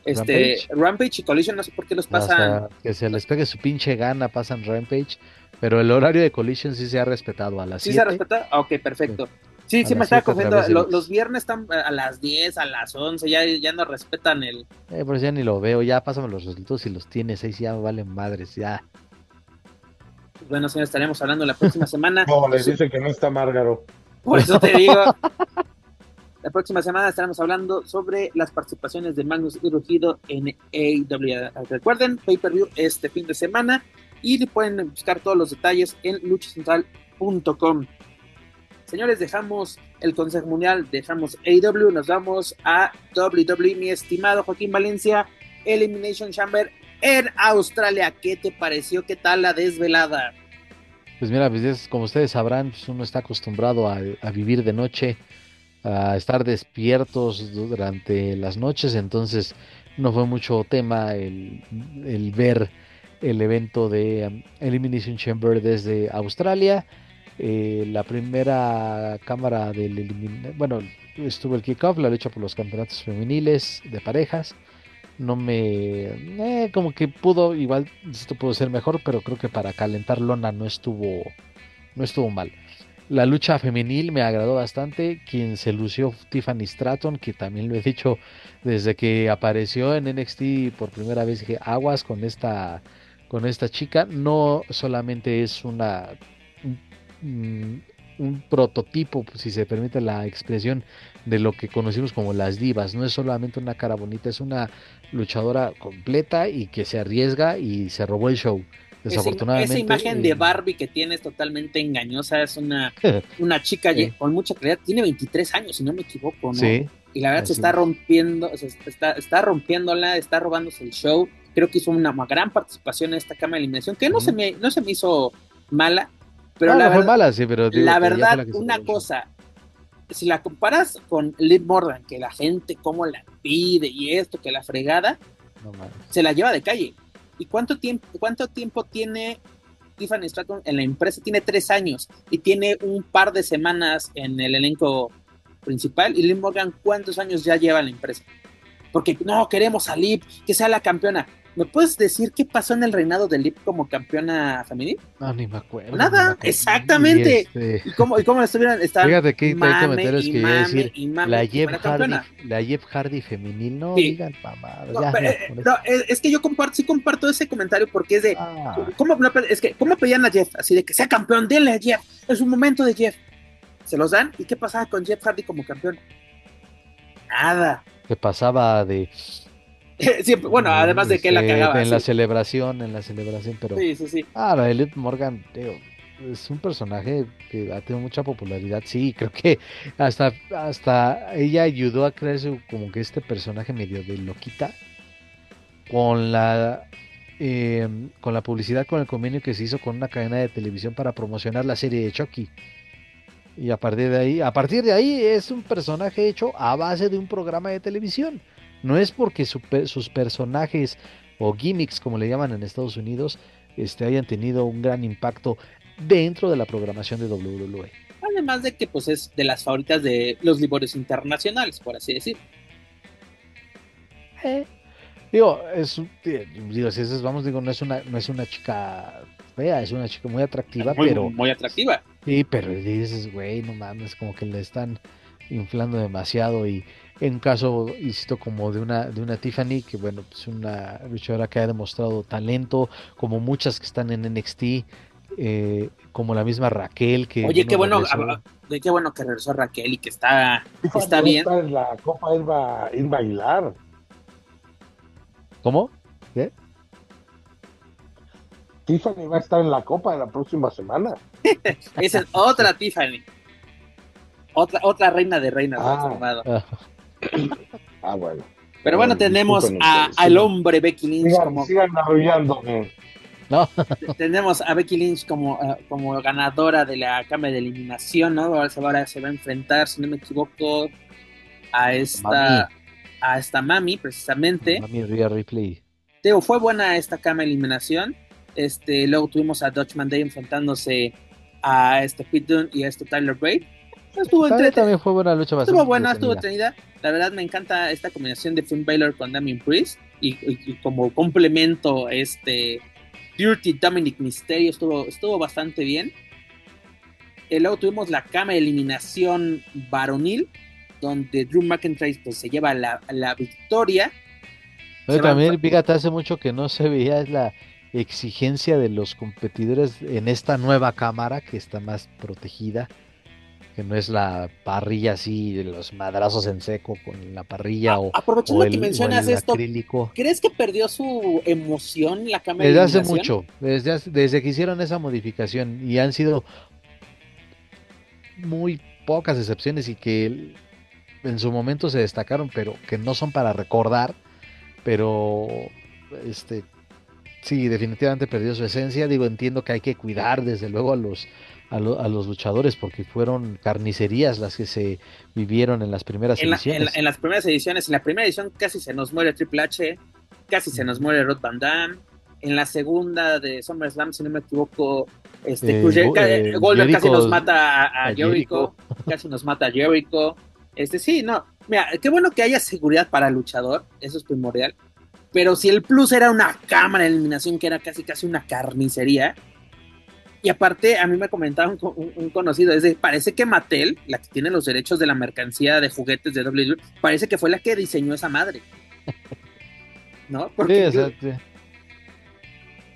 Este, Rampage? y Collision, no sé por qué los pasan. que se les pegue su pinche gana, pasan Rampage, pero el horario de Collision sí se ha respetado a las ¿Sí se ha respetado? Ok, perfecto. Sí, sí, me estaba cogiendo. Los, viernes están a las 10, a las 11, ya, ya no respetan el. Eh, pues ya ni lo veo, ya pásame los resultados si los tienes, ahí sí ya valen madres, ya. Bueno, señor, estaremos hablando la próxima semana. No, les dice que no está Márgaro. Por eso te digo. La próxima semana estaremos hablando sobre las participaciones de Magnus y Rugido en AEW. Recuerden, pay-per-view este fin de semana y pueden buscar todos los detalles en luchacentral.com. Señores, dejamos el Consejo Mundial, dejamos AEW, nos vamos a WWE, mi estimado Joaquín Valencia, Elimination Chamber en Australia. ¿Qué te pareció? ¿Qué tal la desvelada? Pues mira, pues como ustedes sabrán, pues uno está acostumbrado a, vivir de noche, estar despiertos durante las noches, entonces no fue mucho tema el, el ver el evento de um, Elimination Chamber desde Australia. Eh, la primera cámara del bueno, estuvo el kickoff, la lucha por los campeonatos femeniles de parejas. No me. Eh, como que pudo, igual esto pudo ser mejor, pero creo que para calentar lona no estuvo, no estuvo mal. La lucha femenil me agradó bastante. Quien se lució Tiffany Stratton, que también lo he dicho desde que apareció en NXT por primera vez, dije aguas con esta, con esta chica. No solamente es una Mm, un prototipo, si se permite la expresión, de lo que conocimos como las divas. No es solamente una cara bonita, es una luchadora completa y que se arriesga y se robó el show. Desafortunadamente. Esa, imagen de Barbie que tiene es totalmente engañosa. Es una, una chica con mucha claridad. Tiene 23 años, si no me equivoco, ¿no? Y la verdad se está rompiendo, está, está rompiéndola, está robándose el show. Creo que hizo una gran participación en esta cama de eliminación, que no, se me, no se me hizo mala, pero la, verdad, la verdad, una cosa, si la comparas con Liv Morgan, que la gente cómo la pide y esto, que la fregada, se la lleva de calle. ¿Y cuánto tiempo, cuánto tiempo tiene Tiffany Stratton en la empresa? Tiene tres años y tiene un par de semanas en el elenco principal. ¿Y Liv Morgan cuántos años ya lleva en la empresa? Porque no, queremos a Liv, que sea la campeona. ¿Me puedes decir qué pasó en el reinado de Lip como campeona femenil? No, ni me acuerdo. Nada, exactamente. Este ¿Y, cómo, ¿Y cómo estuvieron? Fíjate que hay comentarios que decir. la, Jeff Hardy, la Jeff Hardy femenil, no digan mamá. Eh, no, es que yo comparto, sí comparto ese comentario porque es de. Ah. ¿cómo, es que, ¿Cómo pedían a Jeff? Así de que sea campeón, denle a Jeff. Es un momento de Jeff. Se los dan. ¿Y qué pasaba con Jeff Hardy como campeón? Nada. ¿Qué pasaba de bueno, además de que la cagaba. En la celebración, en la celebración, pero. Sí, sí, sí. Ah, la Elite Morgan, es un personaje que ha tenido mucha popularidad. Sí, creo que hasta, hasta ella ayudó a crear como que este personaje medio de loquita con la. Em, con la publicidad, con el convenio que se hizo con una cadena de televisión para promocionar la serie de Chucky. Y a partir de ahí, a partir de ahí es un personaje hecho a base de un programa de televisión. No es porque sus personajes o gimmicks, como le llaman en Estados Unidos, este, hayan tenido un gran impacto dentro de la programación de WWE. Además de que pues es de las favoritas de los libros internacionales, por así decir. Eh, digo, es digo, si es, vamos, digo, no es una, no es una chica fea, es una chica muy atractiva, pero. Muy atractiva. Sí, pero dices, güey, no mames, como que le están inflando demasiado y en caso, insisto, como de una, de una Tiffany, que bueno, pues una luchadora que ha demostrado talento, como muchas que están en NXT, eh, como la misma Raquel que oye qué bueno de qué bueno que regresó Raquel y que está está bien. en la Copa Irba, bailar ¿cómo? ¿qué? Tiffany va a estar en la Copa de la próxima semana. Esa es otra Tiffany. Otra otra reina de reinas ah. Ah, bueno. Pero bueno, tenemos al hombre Becky Lynch como. Sigan No. tenemos a Becky Lynch como, eh, como ganadora de la cámara de eliminación, ¿no? Ahora se, va, a enfrentar, si no me equivoco, a esta. a esta Mami, precisamente. Mami Rhea Ripley. Teo, fue buena esta cama eliminación. Este, luego tuvimos a Dutchman Day enfrentándose a este Pete Dunne y a este Tyler Bate. Estuvo También, también fue buena lucha Estuvo buena, estuvo entretenida. La verdad me encanta esta combinación de Finn Balor con Damien Priest y, y- y como complemento este Dirty Dominic Mysterio estuvo, estuvo bastante bien. Y luego tuvimos la cama de eliminación varonil donde Drew McIntyre pues, se lleva la, la victoria. Pero también, fíjate, hace mucho que no se veía la exigencia de los competidores en esta nueva cámara que está más protegida, que no es la parrilla así de los madrazos en seco con la parrilla o, Aprovechando o el, que mencionas esto, acrílico. ¿crees que perdió su emoción la cama de Desde hace mucho, desde, hace- desde que hicieron esa modificación y han sido muy pocas excepciones y que en su momento se destacaron, pero que no son para recordar, pero este sí, definitivamente perdió su esencia. Digo, entiendo que hay que cuidar desde luego a los a, lo- a los luchadores porque fueron carnicerías las que se vivieron en las primeras En, la- ediciones. en la- en las primeras ediciones, en la primera edición casi se nos muere Triple H, casi se nos muere Rod Van Damme. En la segunda de SummerSlam, si no me equivoco, este Eh, ca- eh, Goldberg casi nos mata a, a a Jericho, casi nos mata a Jericho. Este sí, no, mira, qué bueno que haya seguridad para el luchador, eso es primordial. Pero si el plus era una cámara de eliminación que era casi casi una carnicería, y aparte, a mí me comentaba un, co- un- un conocido, es de, parece que Mattel, la que tiene los derechos de la mercancía de juguetes de WWE, parece que fue la que diseñó esa madre. ¿No? Sí, Porque sí.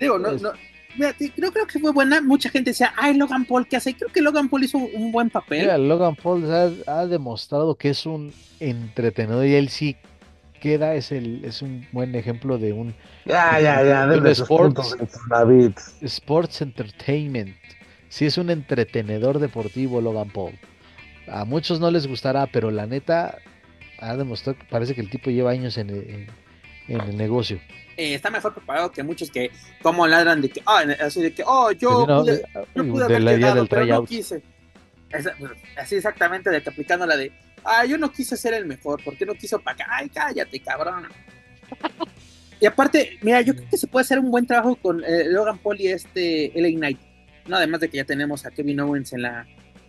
digo, no, no, mira, sí, creo, que fue buena. Mucha gente decía, ay, Logan Paul, ¿qué hace? Creo que Logan Paul hizo un, buen papel. Mira, Logan Paul ha, ha demostrado que es un entretenedor y él sí queda, es, el, es un buen ejemplo de un Ya, ya, ya, De denle sus sports. puntos sports entertainment. Sí es un entretenedor deportivo Logan Paul. A muchos no les gustará, pero la neta ha demostrado, que parece que el tipo lleva años en, el- en- en el negocio. Eh, está mejor preparado que muchos que, como ladran de que, ah, así de que, oh, yo pude, eh, yo pude de haber la idea llegado, del pero no tryout. quise. Esa- así exactamente, de que aplicando la de, ah, yo no quise ser el mejor, ¿por qué no quiso para acá? Ay, cállate, cabrón. y aparte, mira, yo creo que se puede hacer un buen trabajo con eh, Logan Paul y este LA Knight. No, además de que ya tenemos a Kevin Owens en la,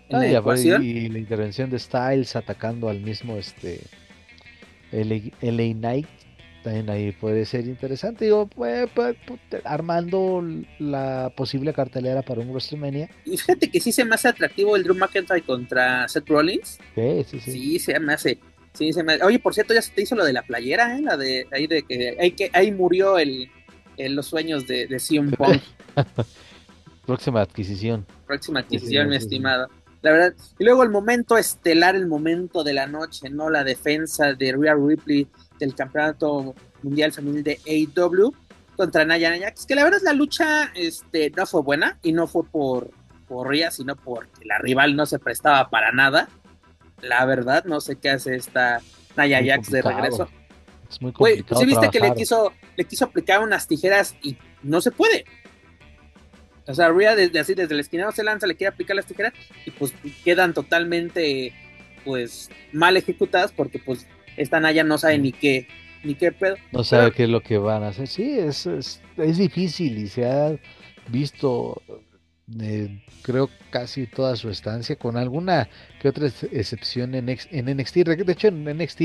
en la y, aparte- ecuación. y la intervención de Styles atacando al mismo este LA, LA Knight también ahí puede ser interesante. Digo, pues, pues, armando la posible cartelera para un WrestleMania. Y fíjate que sí se me hace atractivo el Drew McIntyre contra Seth Rollins. Sí, sí, sí. Sí, se me hace. Sí, se me Oye, por cierto, ya se te hizo lo de la playera, ¿eh? La de ahí de que ahí, que, ahí murió el, el- los sueños de, de CM Punk. Próxima adquisición. Próxima Sí, sí, adquisición, mi sí, sí. estimado. La verdad. Y luego el momento estelar, el momento de la noche, ¿no? La defensa de Rhea Ripley del campeonato mundial femenil de AEW contra Naya Jax. Que la verdad la lucha este, no fue buena y no fue por, por Rhea, sino porque la rival no se prestaba para nada. La verdad, no sé qué hace esta Naya Jax de regreso. Es muy complicado. ¿sí viste que le quiso, le quiso aplicar unas tijeras y no se puede? O sea, Rhea desde así, desde el esquinero se lanza, le quiere aplicar las tijeras y pues quedan totalmente pues mal ejecutadas porque pues esta Naya no sabe ni qué, ni qué pedo. No sabe Pero- qué es lo que van a hacer. Sí, es, es, es difícil y se ha visto, eh, creo, casi toda su estancia, con alguna que otra ex- excepción en, en NXT. De hecho, en NXT,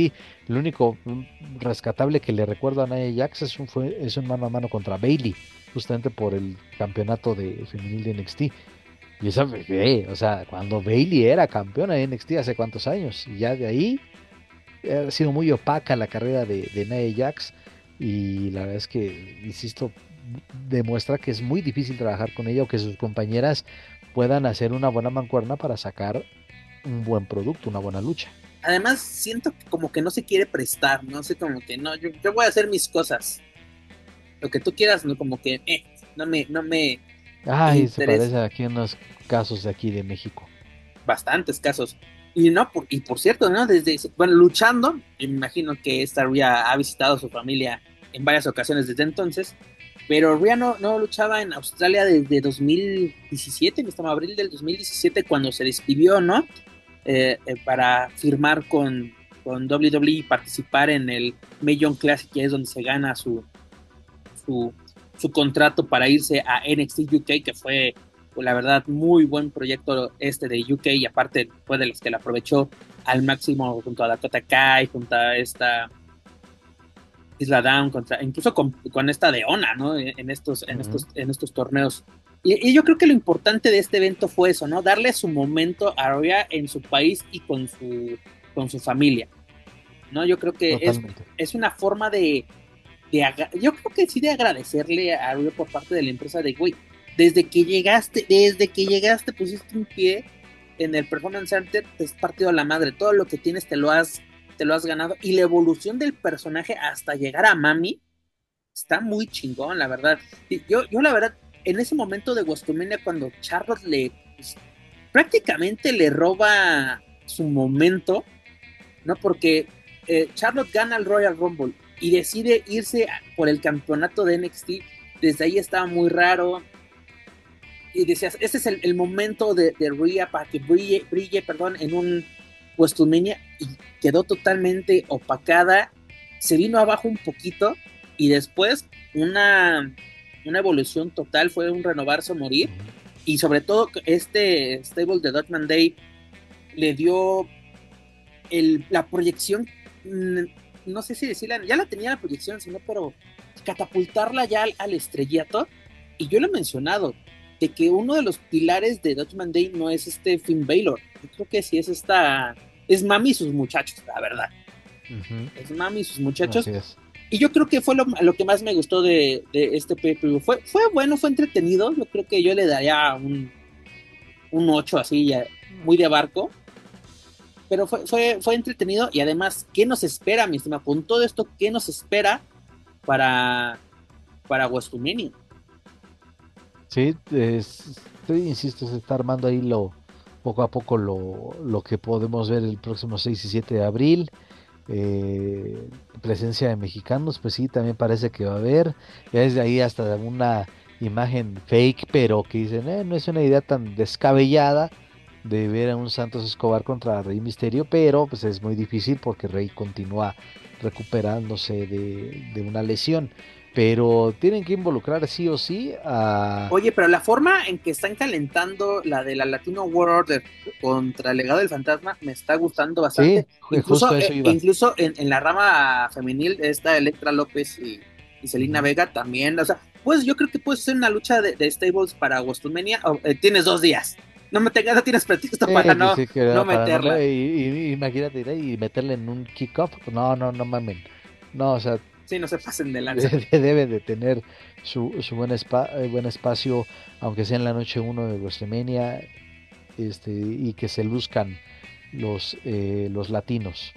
lo único mm, rescatable que le recuerdo a Nia Jax es un, fue, es un mano a mano contra Bailey, justamente por el campeonato de femenil de NXT. Y esa, eh, o sea, cuando Bailey era campeona de NXT hace cuántos años, y ya de ahí ha sido muy opaca la carrera de, de Nia Jax y la verdad es que, insisto, demuestra que es muy difícil trabajar con ella o que sus compañeras puedan hacer una buena mancuerna para sacar un buen producto, una buena lucha. Además, siento que como que no se quiere prestar, no sé, como que no, yo, yo voy a hacer mis cosas. Lo que tú quieras, no como que, eh, no me, no me, Ay, se Interés. parece aquí en los casos de aquí de México. bastantes casos. Y no, por, y por cierto, ¿no? Desde, bueno, luchando, me imagino que esta Rhea ha visitado a su familia en varias ocasiones desde entonces, pero Rhea no, no luchaba en Australia desde 2017, en abril del 2017, cuando se despidió, ¿no? Eh, eh, para firmar con, con WWE participar en el Million Classic, que es donde se gana su, su, su contrato para irse a NXT UK, que fue la verdad muy buen proyecto este de UK y aparte fue de los que la aprovechó al máximo junto a Dakota Kai, junto a esta Isla Down, contra, incluso con, esta de Ona, ¿no? En estos, en estos, en estos torneos. Y, yo creo que lo importante de este evento fue eso, ¿no? Darle su momento a Rhea en su país y con su, con su familia. ¿No? Yo creo que es, es, una forma de, Yo creo que sí de agradecerle a Rhea por parte de la empresa de, güey, desde que llegaste, desde que llegaste pusiste un pie en el Performance Center, te has partido a la madre. Todo lo que tienes te lo has, te lo has ganado. Y la evolución del personaje hasta llegar a Mami está muy chingón, la verdad. Yo, yo la verdad, en ese momento de Westomania, cuando Charlotte le pues, prácticamente le roba su momento, ¿no? Porque eh, Charlotte gana el Royal Rumble y decide irse por el campeonato de NXT. Desde ahí estaba muy raro. Y decías, este es el, momento de, de Rhea para que brille, brille perdón, en un Westomania y quedó totalmente opacada. Se vino abajo un poquito y después una una evolución total, fue un renovarse o morir. Y sobre todo este stable de Dutchman Day le dio el, la proyección, mm, no sé si decirla, ya la tenía la proyección, sino pero catapultarla ya al, estrellato. Y yo lo he mencionado, de que uno de los pilares de Dutchman Day no es este Finn Baylor. Yo creo que sí es esta, es Mami y sus muchachos, la verdad. Es Mami y sus muchachos. Y yo creo que fue lo, que más me gustó de, este PPV. Fue, fue bueno, fue entretenido. Yo creo que yo le daría un, un 8 así, ya, muy de barco. Pero fue, fue, fue entretenido y además, ¿qué nos espera, mi estimado? Con todo esto, ¿qué nos espera para, para? Sí, insisto, se está armando ahí lo poco a poco lo, lo que podemos ver el próximo 6 y 7 de abril. Eh, presencia de mexicanos, pues sí, también parece que va a haber. Ya desde ahí hasta una imagen fake, pero que dicen, eh, no es una idea tan descabellada de ver a un Santos Escobar contra Rey Misterio, pero pues es muy difícil porque Rey continúa recuperándose de, de una lesión pero tienen que involucrar sí o sí a... Oye, pero la forma en que están calentando la de la Latino World Order contra el legado del fantasma me está gustando bastante. incluso, eh, incluso en, la rama femenil está Electra López y, y Selina Vega también. O sea, pues yo creo que puede ser una lucha de, stables para Westumenia. Eh, tienes dos días. No me tengas, no tienes pretexto para no, no meterla. y, imagínate, y meterle en un kickoff. No, no, no mamen. No, o sea, Sí, no se pasen de lanza. Debe de tener su, su buen, eh, buen espacio, aunque sea en la noche 1 de WrestleMania, este, y que se luzcan los, eh, los latinos.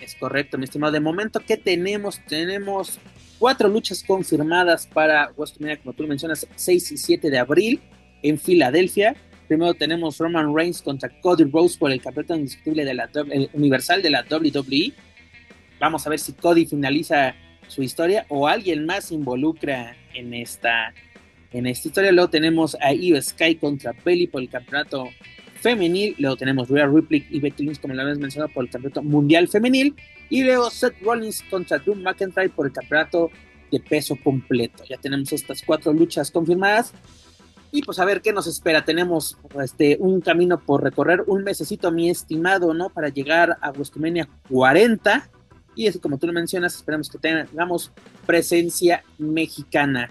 Es correcto, mi estimado. De momento, ¿qué tenemos? Tenemos cuatro luchas confirmadas para WrestleMania, como tú mencionas, 6 y 7 de abril en Filadelfia. Primero tenemos Roman Reigns contra Cody Rose por el campeonato indiscutible de la, universal de la WWE. Vamos a ver si Cody finaliza su historia o alguien más involucra en esta, en esta historia. Luego tenemos a Io Sky contra Bailey por el campeonato femenil. Luego tenemos Rhea Ripley y Becky Lynch, como lo habíamos mencionado, por el campeonato mundial femenil. Y luego Seth Rollins contra Drew McIntyre por el campeonato de peso completo. Ya tenemos estas cuatro luchas confirmadas. Y pues a ver qué nos espera. Tenemos este, un camino por recorrer, un mesecito, mi estimado, ¿no? Para llegar a WrestleMania 40 y así como tú lo mencionas, esperamos que tengamos presencia mexicana.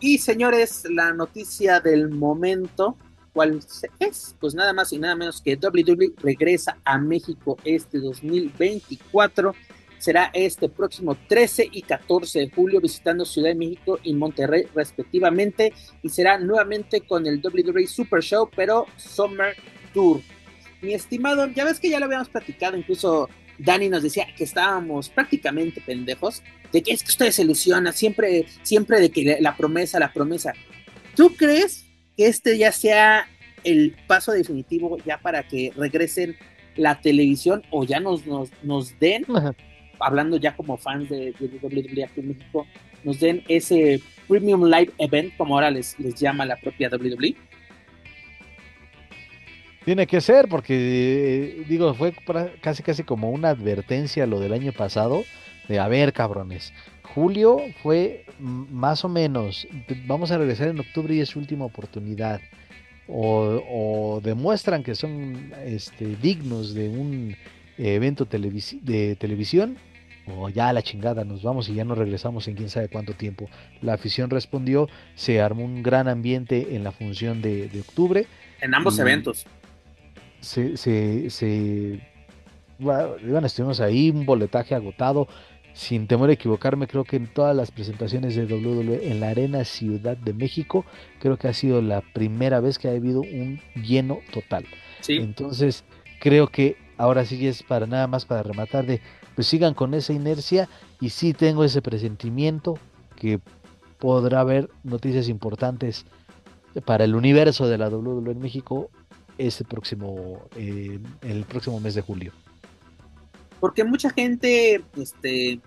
Y señores, la noticia del momento, ¿cuál es? Pues nada más y nada menos que WWE regresa a México este 2024. Será este próximo 13 y 14 de julio visitando Ciudad de México y Monterrey respectivamente. Y será nuevamente con el WWE Super Show, pero Summer Tour. Mi estimado, ya ves que ya lo habíamos platicado incluso Dani nos decía que estábamos prácticamente pendejos, de que es que ustedes se ilusionan, siempre, siempre de que la promesa, la promesa. ¿Tú crees que este ya sea el paso definitivo ya para que regresen la televisión o ya nos, nos, den, hablando ya como fans de, WWE aquí en México, nos den ese Premium Live Event, como ahora les, les llama la propia WWE? Tiene que ser, porque eh, digo, fue casi casi como una advertencia lo del año pasado, de a ver, cabrones. Julio fue más o menos, vamos a regresar en octubre y es su última oportunidad. O, demuestran que son este, dignos de un evento de televisión, o ya a la chingada, nos vamos y ya no regresamos en quién sabe cuánto tiempo. La afición respondió, se armó un gran ambiente en la función de, octubre. En ambos eventos. Se, se, se bueno, estuvimos ahí, un boletaje agotado. Sin temor a equivocarme, creo que en todas las presentaciones de WWE en la Arena Ciudad de México, creo que ha sido la primera vez que ha habido un lleno total. Entonces, creo que ahora sí es para nada más para rematar de pues sigan con esa inercia y sí tengo ese presentimiento que podrá haber noticias importantes para el universo de la WWE en México ese próximo eh, el próximo mes de julio porque mucha gente este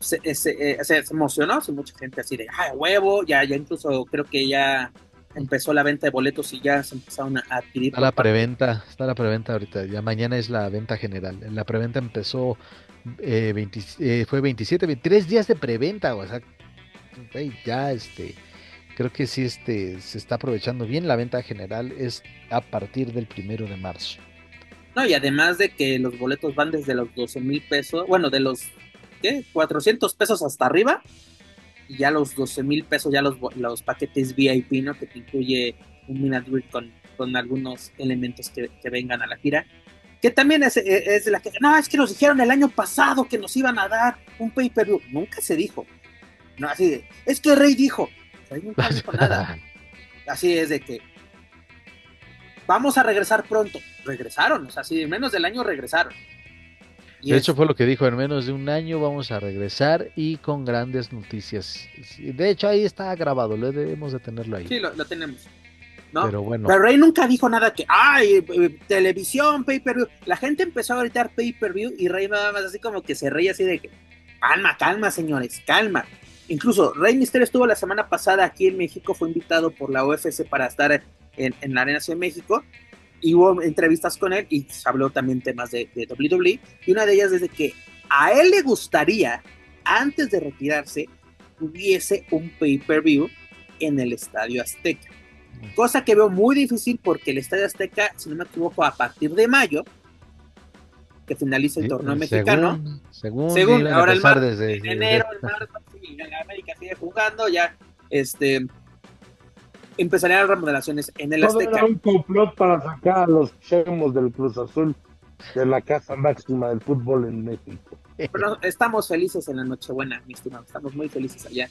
se, se, se, emocionó, mucha gente así de, ah, huevo, ya, ya incluso creo que ya empezó la venta de boletos y ya se empezaron a adquirir. Está la preventa, está la preventa ahorita, ya mañana es la venta general. La preventa empezó, eh, eh fue 27, 23 días de preventa, o sea, ya este, creo que sí este, se está aprovechando bien. La venta general es a partir del primero de marzo. No, y además de que los boletos van desde los 12 mil pesos, bueno, de los, ¿qué? 400 pesos hasta arriba y ya los 12 mil pesos, ya los, los paquetes VIP, ¿no? Que te incluye un minute con, con algunos elementos que, vengan a la gira. Que también es, es, de la que, no, es que nos dijeron el año pasado que nos iban a dar un pay-per-view. Nunca se dijo. No, así de, es que Rey dijo. Rey nunca dijo nada. Así es de que, vamos a regresar pronto. Regresaron, o sea, si en menos del año regresaron de hecho fue lo que dijo, en menos de un año vamos a regresar y con grandes noticias. De hecho ahí está grabado, lo debemos de tenerlo ahí. Sí, lo, tenemos. Pero bueno. Pero Rey nunca dijo nada que, ay, eh, televisión, pay-per-view. La gente empezó a gritar pay-per-view y Rey nada más así como que se reía así de que, calma, calma, señores, calma. Incluso Rey Misterio estuvo la semana pasada aquí en México, fue invitado por la UFC para estar en, en la Arena Ciudad de México y hubo entrevistas con él y se habló también temas de, de WWE. Y una de ellas es de que a él le gustaría, antes de retirarse, hubiese un pay-per-view en el Estadio Azteca. Cosa que veo muy difícil porque el Estadio Azteca, si no me equivoco, a partir de mayo, que finaliza el torneo mexicano. Según, según ahora el mar, desde, en enero, el marzo, sí, América sigue jugando, ya este empezarían las remodelaciones en el Todo Azteca. Era un complot para sacar a los chemos del Cruz Azul de la casa máxima del fútbol en México. Pero estamos felices en la Nochebuena, mi estimado, estamos muy felices allá.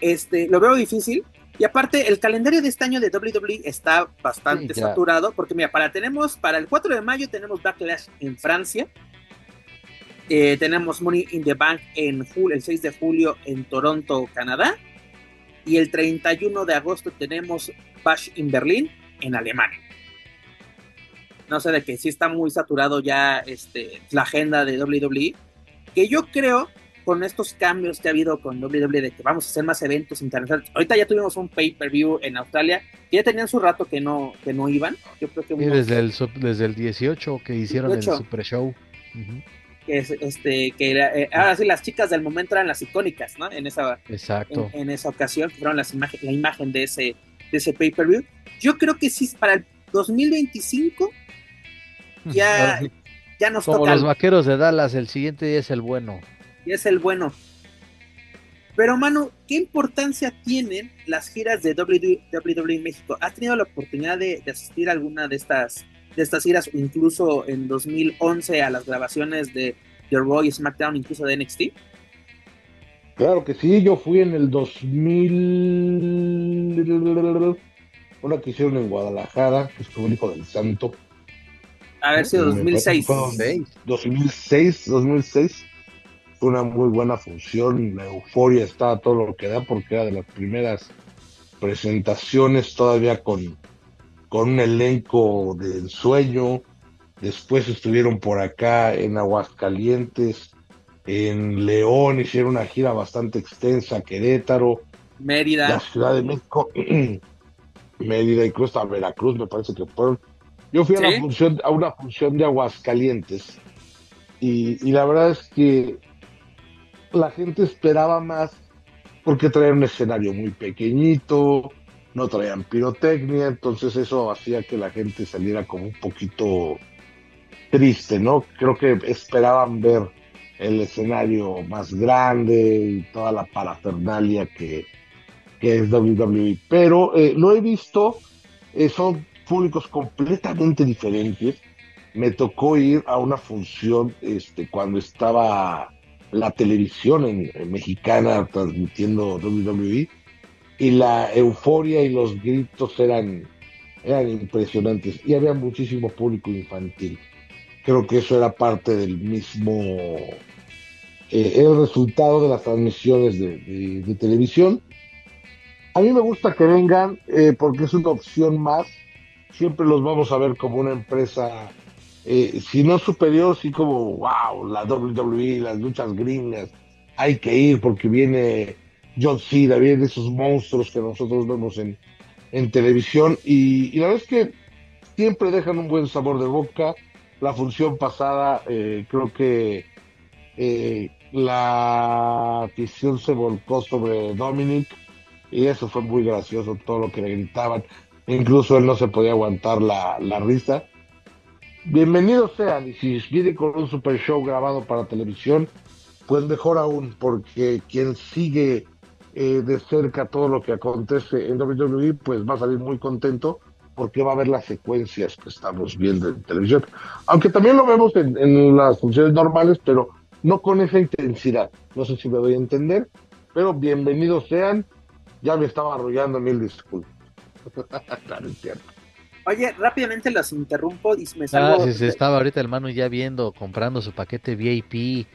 Este, lo veo difícil. Y aparte, el calendario de este año de WWE está bastante saturado, porque mira, para tenemos, para el 4 de mayo tenemos Backlash en Francia. Eh, tenemos Money in the Bank en julio, el 6 de julio en Toronto, Canadá y el 31 de agosto tenemos Bash in Berlín en Alemania. No sé de que sí está muy saturado ya este, la agenda de WWE, que yo creo con estos cambios que ha habido con WWE de que vamos a hacer más eventos internacionales. Ahorita ya tuvimos un pay-per-view en Australia, que ya tenían su rato que no, que no iban. Yo creo que desde, el, desde el 18 que hicieron el Super Show. Que es este que era, eh, ahora sí las chicas del momento eran las icónicas no en esa exacto. en, esa ocasión fueron las imágenes la imagen de ese de ese pay per view yo creo que sí para el 2025 ya ya nos como los vaqueros de Dallas el siguiente día es el bueno y es el bueno pero mano qué importancia tienen las giras de WWE México has tenido la oportunidad de, de asistir a alguna de estas de estas giras, incluso en 2011 a las grabaciones de The Raw y SmackDown, incluso de NXT? Claro que sí, yo fui en el 2000, una que hicieron en Guadalajara, que estuvo el Hijo del Santo. A ver si 2006. 2006, 2006. Fue una muy buena función, la euforia estaba todo lo que da porque era de las primeras presentaciones todavía con con un elenco de ensueño. Después estuvieron por acá en Aguascalientes, en León, hicieron una gira bastante extensa, Querétaro, Mérida, la Ciudad de México, Mérida, incluso a Veracruz, me parece que fueron. Yo fui a, la función, a una función de Aguascalientes y, y la verdad es que la gente esperaba más porque traían un escenario muy pequeñito, no traían pirotecnia, entonces eso hacía que la gente saliera como un poquito triste, ¿no? Creo que esperaban ver el escenario más grande y toda la parafernalia que, es WWE, pero eh, lo he visto, eh, son públicos completamente diferentes. Me tocó ir a una función este, cuando estaba la televisión en, mexicana transmitiendo WWE y la euforia y los gritos eran, eran impresionantes y había muchísimo público infantil. Creo que eso era parte del mismo, eh, el resultado de las transmisiones de, televisión. A mí me gusta que vengan eh, porque es una opción más. Siempre los vamos a ver como una empresa eh, si no superior, sí como, wow, la WWE, las luchas gringas, hay que ir porque viene John Cena, vienen esos monstruos que nosotros vemos en, en televisión y, la verdad es que siempre dejan un buen sabor de boca. La función pasada, eh, creo que eh, la afición se volcó sobre Dominic y eso fue muy gracioso, todo lo que le gritaban. Incluso él no se podía aguantar la, la risa. Bienvenidos sean, y si viene con un super show grabado para televisión, pues mejor aún, porque quien sigue eh, de cerca todo lo que acontece en WWE, pues va a salir muy contento porque va a ver las secuencias que estamos viendo en televisión. Aunque también lo vemos en, las funciones normales, pero no con esa intensidad. No sé si me doy a entender, pero bienvenidos sean. Ya me estaba arrollando mil disculpas. claro, es cierto. Oye, rápidamente las interrumpo y me salgo. Ah, sí, estaba ahorita el mano ya viendo, comprando su paquete VIP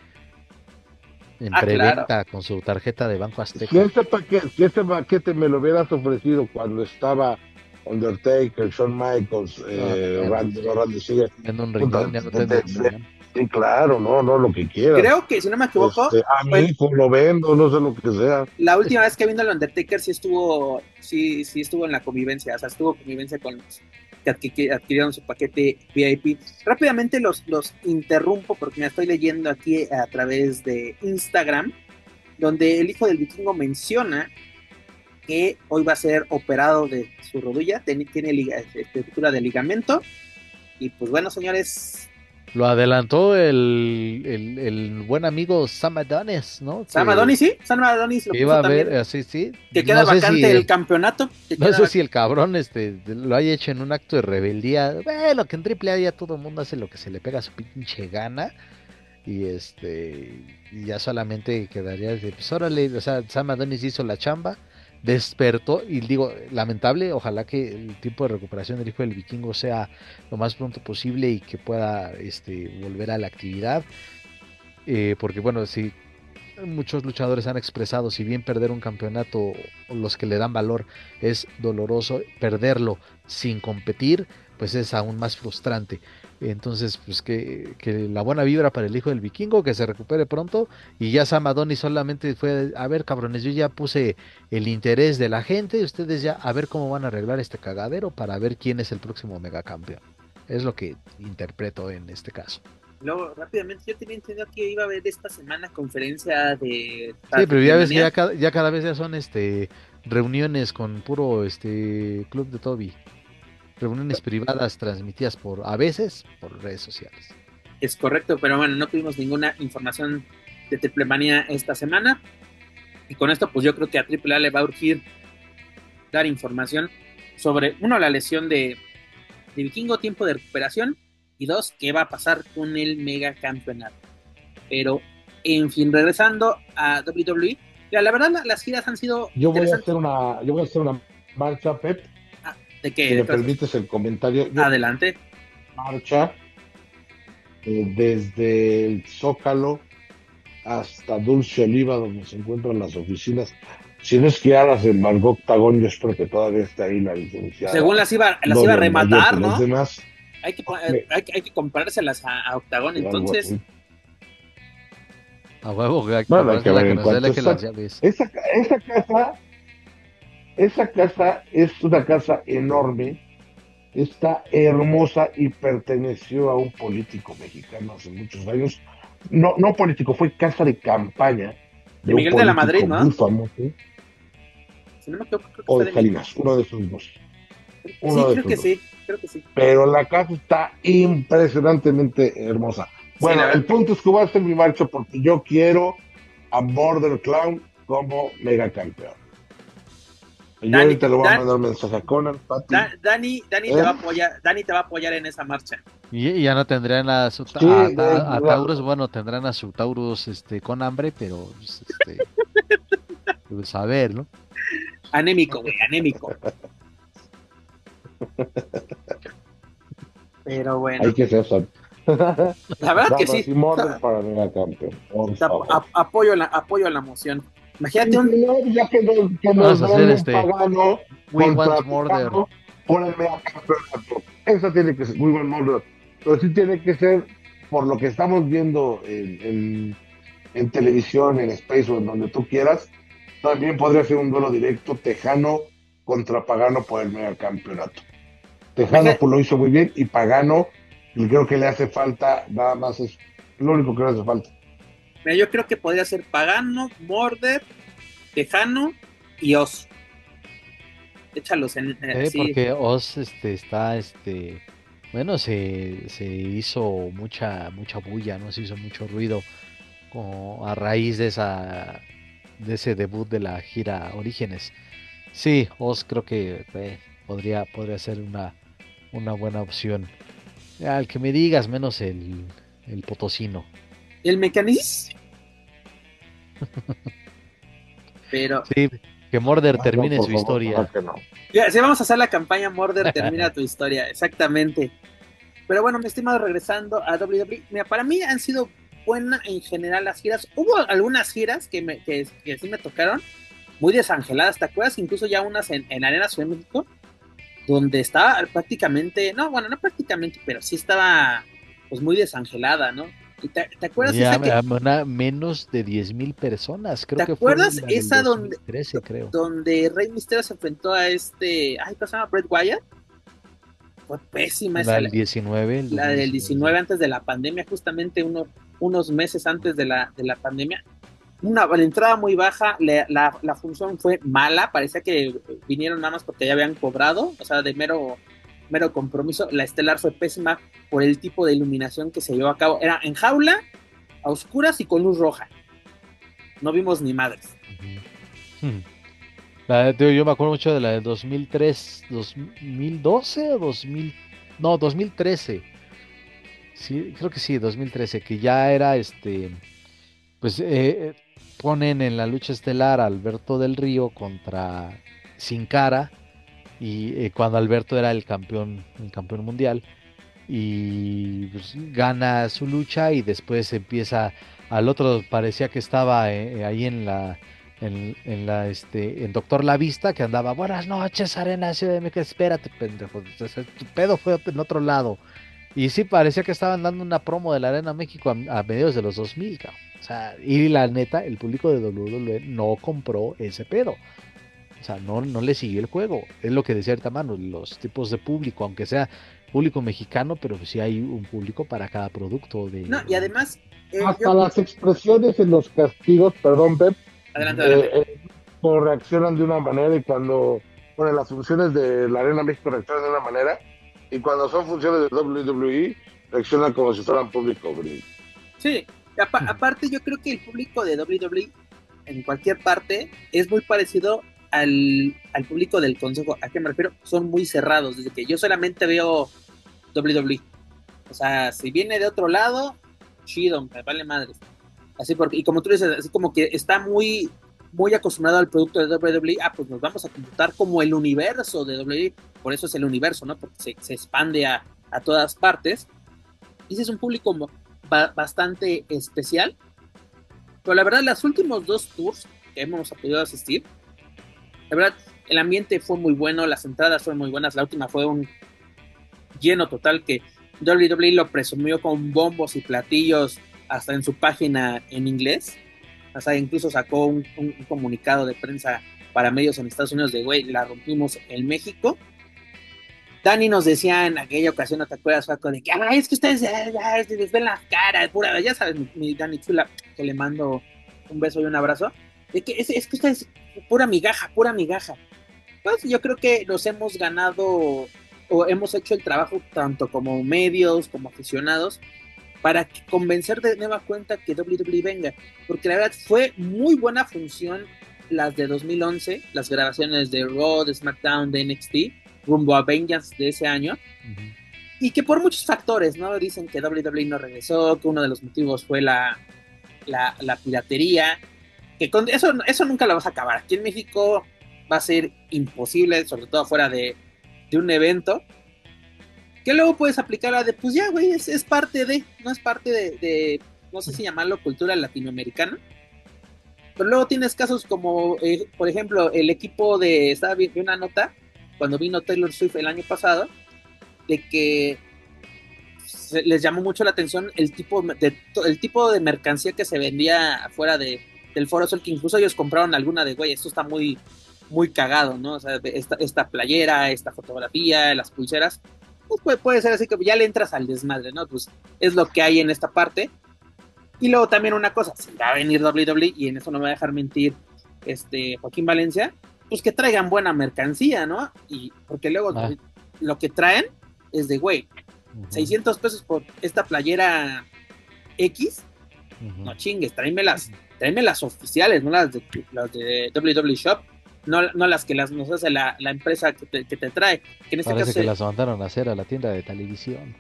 en ah, preventa con su tarjeta de Banco Azteca. Si este, paquete, si este paquete me lo hubieras ofrecido cuando estaba Undertaker, Shawn Michaels, eh, Randy, Randy sigue. En un rincón, ya no Sí, claro, no, no, lo que quieras. Creo que, si no me equivoco. Este, a mí, pues, lo vendo, no sé lo que sea. La última vez que vino el Undertaker sí estuvo, sí, sí estuvo en la convivencia, o sea, estuvo convivencia con los que adquirieron su paquete VIP. Rápidamente los, los interrumpo porque me estoy leyendo aquí a través de Instagram, donde el hijo del vikingo menciona que hoy va a ser operado de su rodilla, tiene, tiene estructura de ligamento. Y pues bueno, señores, lo adelantó el, el, buen amigo Sam Adonis, ¿no? Sam Adonis, sí. Sam Adonis lo iba a ver, así, sí. Que queda vacante el, campeonato. no sé si el cabrón este lo haya hecho en un acto de rebeldía. Bueno, que en AAA ya todo el mundo hace lo que se le pega a su pinche gana. Y este y ya solamente quedaría de, pues órale, o sea, Sam Adonis hizo la chamba despertó y digo, lamentable, ojalá que el tiempo de recuperación del hijo del vikingo sea lo más pronto posible y que pueda este, volver a la actividad, eh, porque bueno, si muchos luchadores han expresado, si bien perder un campeonato, los que le dan valor es doloroso, perderlo sin competir, pues es aún más frustrante. Entonces, pues que, la buena vibra para el hijo del vikingo, que se recupere pronto. Y ya Samadoni solamente fue, a ver cabrones, yo ya puse el interés de la gente, ustedes ya a ver cómo van a arreglar este cagadero para ver quién es el próximo megacampeón. Es lo que interpreto en este caso. Luego, rápidamente, yo tenía entendido que iba a haber esta semana conferencia de... Sí, pero ya ves ya cada, ya cada vez ya son este reuniones con puro este club de Toby reuniones privadas transmitidas por a veces por redes sociales. Es correcto, pero bueno, no tuvimos ninguna información de Triple Manía esta semana. Y con esto, pues yo creo que a Triple A le va a urgir dar información sobre, uno, la lesión de, de Vikingo, tiempo de recuperación, y dos, qué va a pasar con el mega campeonato. Pero, en fin, regresando a WWE, la verdad las giras han sido. Yo voy a hacer una, yo voy a hacer una marcha, Pep, ¿De qué? Si me permites el comentario. Adelante. Marcha eh, desde el Zócalo hasta Dulce Oliva, donde se encuentran las oficinas. Si no es que ya las del Margot Octagón, yo espero que todavía esté ahí la licenciada. Según las iba, las iba a rematar, ¿no? Demás. Hay que, hay, hay, que comprárselas a, Octagón, entonces. A huevo, que, bueno, hay que ver en cuanto esa, esa casa esa casa es una casa enorme está hermosa y perteneció a un político mexicano hace muchos años. No, no político, fue casa de campaña. De, Miguel de la Madrid, ¿no? Muy famoso. o de Salinas, uno de esos dos. sí, creo que sí, creo que sí. Pero la casa está impresionantemente hermosa. Bueno, el punto es que voy a hacer mi marcha porque yo quiero a Border Clown como mega campeón. Yo Dani, ahorita le voy a mandar un mensaje a Conan, Dani, Dani, te va a ¿Eh? apoyar, Dani te va a apoyar en esa marcha. Y ya no tendrán a, su, a, Taurus, bueno, tendrán a su Taurus este, con hambre, pero pues, este, pues a ver, ¿no? Anémico, güey, anémico. Pero bueno. Hay que ser La verdad que sí. Para campeón, apoyo, la, apoyo la moción. Imagínate un. Ya que nos, que Vamos a hacer este. Pagano We want murder. Por el campeonato. Eso tiene que ser. We want murder. Pero sí tiene que ser por lo que estamos viendo en, en, en televisión, en Space o en donde tú quieras. También podría ser un duelo directo tejano contra Pagano por el megacampeonato. Tejano pues, lo hizo muy bien y Pagano y creo que le hace falta nada más es lo único que le hace falta. Mira, yo creo que podría ser Pagano, Morder, Tejano y Oz. Échalos en. Eh, porque Oz este, está, este, bueno, se, se hizo mucha, mucha bulla, ¿no? Se hizo mucho ruido como a raíz de esa, de ese debut de la gira Orígenes. Sí, Oz creo que eh, podría, podría ser una, una buena opción. Al que me digas, menos el, el potosino. ¿El mecanismo? Pero. Sí, que Morder termine su historia. Ya, si vamos a hacer la campaña Morder termina tu historia, exactamente. Pero bueno, mi estimado, regresando a WWE, mira, para mí han sido buenas en general las giras. Hubo algunas giras que, me, que, sí me tocaron muy desangeladas, ¿te acuerdas? Incluso ya unas en, en Arena Ciudad de México, donde estaba prácticamente, no, bueno, no prácticamente, pero sí estaba pues muy desangelada, ¿no? ¿Te, te acuerdas ya, esa menos de 10 mil personas, creo ¿Te acuerdas esa donde, donde Rey Misterio se enfrentó a este, ay, ¿cómo se llama? Brett Wyatt. Fue pésima esa. La del 19. La del 19 antes de la pandemia, justamente uno, unos meses antes de la, de la pandemia una entrada muy baja, la, la, función fue mala, parecía que vinieron nada más porque ya habían cobrado, o sea, de mero, mero compromiso. La estelar fue pésima por el tipo de iluminación que se llevó a cabo. Era en jaula, a oscuras y con luz roja. No vimos ni madres. yo me acuerdo mucho de la de 2003, 2012 o 2000, no, 2013. Sí, creo que sí, 2013, que ya era este, pues eh, ponen en la lucha estelar a Alberto del Río contra Sin Cara y eh, cuando Alberto era el campeón el campeón mundial y pues, gana su lucha y después empieza al otro parecía que estaba eh, ahí en la en, la este en Doctor La Vista que andaba buenas noches Arena Ciudad de espérate pendejo tu pedo fue en otro lado y sí parecía que estaban dando una promo de la Arena México a, mediados de los 2000 cabrón. O sea, y la neta, el público de WWE no compró ese pedo. O sea, no, no le siguió el juego. Es lo que decía cierta mano, los tipos de público, aunque sea público mexicano, pero sí hay un público para cada producto. De, no, y además... Eh, hasta las expresiones en los castigos, perdón, Pep, adelante, adelante. Eh, eh, reaccionan de una manera y cuando, bueno, las funciones de la Arena México reaccionan de una manera y cuando son funciones de WWE reaccionan como si fueran público Sí, aparte, yo creo que el público de WWE en cualquier parte es muy parecido al, público del consejo. ¿A qué me refiero? Son muy cerrados. Desde que yo solamente veo WWE. O sea, si viene de otro lado, chido, me vale madres. Así porque, y como tú dices, así como que está muy, muy acostumbrado al producto de WWE, ah, pues nos vamos a computar como el universo de WWE. Por eso es el universo, ¿no? Porque se, expande a, a todas partes. Y ese es un público bastante especial. Pero la verdad, los últimos dos tours que hemos podido asistir, la verdad, el ambiente fue muy bueno, las entradas fueron muy buenas. La última fue un lleno total que WWE lo presumió con bombos y platillos hasta en su página en inglés. O sea, incluso sacó un, un comunicado de prensa para medios en Estados Unidos de, güey, la rompimos en México. Dani nos decía en aquella ocasión, ¿no te acuerdas, Paco? De que, ay, es que ustedes ya, ya, les ven las caras, pura, ya sabes, mi, Dani Chula, que le mando un beso y un abrazo. De que es, es que ustedes, pura migaja, pura migaja. Pues yo creo que nos hemos ganado o hemos hecho el trabajo tanto como medios, como aficionados, para convencer de nueva cuenta que WWE venga. Porque la verdad fue muy buena función las de 2011, las grabaciones de Raw, de SmackDown, de NXT rumbo a Vengeance de ese año. Y que por muchos factores, ¿no? Dicen que WWE no regresó, que uno de los motivos fue la, la, piratería, que con eso, eso nunca lo vas a acabar. Aquí en México va a ser imposible, sobre todo fuera de, de un evento. Que luego puedes aplicar a de, pues ya, güey, es, parte de, no es parte de, no sé si llamarlo cultura latinoamericana. Pero luego tienes casos como, eh, por ejemplo, el equipo de, estaba viendo una nota, cuando vino Taylor Swift el año pasado, de que les llamó mucho la atención el tipo de, el tipo de mercancía que se vendía afuera de, del Foro Sol, que incluso ellos compraron alguna de, güey, esto está muy, muy cagado, ¿no? O sea, esta, esta playera, esta fotografía, las pulseras, pues puede, puede, ser así que ya le entras al desmadre, ¿no? Pues es lo que hay en esta parte. Y luego también una cosa, si va a venir WWE, y en eso no me va a dejar mentir este Joaquín Valencia, pues que traigan buena mercancía, ¿no? Y porque luego ah. lo que traen es de, güey, 600 pesos por esta playera X, no chingues, tráeme las, tráeme las oficiales, no las de, las de WWE Shop, no, no las que las nos hace la, la empresa que te, que te, trae. Que en este Parece que las mandaron a hacer a la tienda de televisión.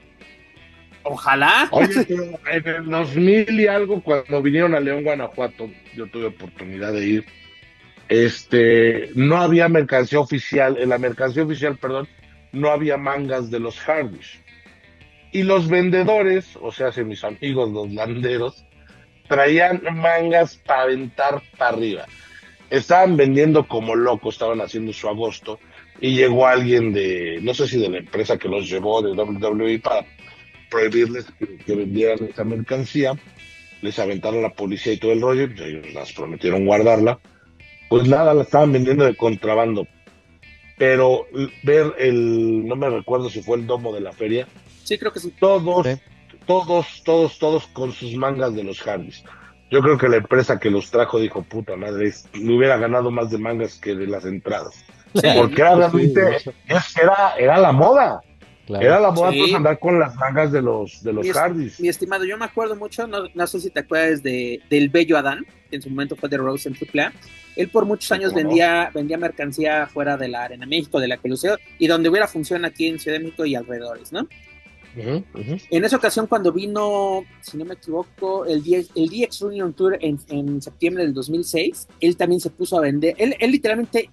Ojalá. Oye, en el 2000 y algo, cuando vinieron a León, Guanajuato, yo tuve oportunidad de ir este, no había mercancía oficial, en la mercancía oficial, perdón, no había mangas de los Hardys. Y los vendedores, o sea, si mis amigos los landeros, traían mangas para aventar para arriba. Estaban vendiendo como locos, estaban haciendo su agosto, y llegó alguien de, no sé si de la empresa que los llevó de WWE para prohibirles que, vendieran esa mercancía. Les aventaron la policía y todo el rollo, pues ellos las prometieron guardarla pues nada, la estaban vendiendo de contrabando. Pero ver el, no me recuerdo si fue el domo de la feria. Sí, creo que sí. Todos, todos, todos, todos con sus mangas de los Harleys. Yo creo que la empresa que los trajo dijo, puta madre, me hubiera ganado más de mangas que de las entradas. Porque era realmente, era, era la moda. Era la moda pues, andar con las mangas de los, de los mi Mi estimado, yo me acuerdo mucho, no, no sé si te acuerdas de, del Bello Adán, que en su momento fue de Rose en AAA. Él por muchos años vendía, vendía mercancía fuera de la Arena México, de la Coliseo, y donde hubiera función aquí en Ciudad de México y alrededores, ¿no? En esa ocasión, cuando vino, si no me equivoco, el, DX, el DX Reunion Tour en, en, septiembre del 2006, él también se puso a vender. Él, él literalmente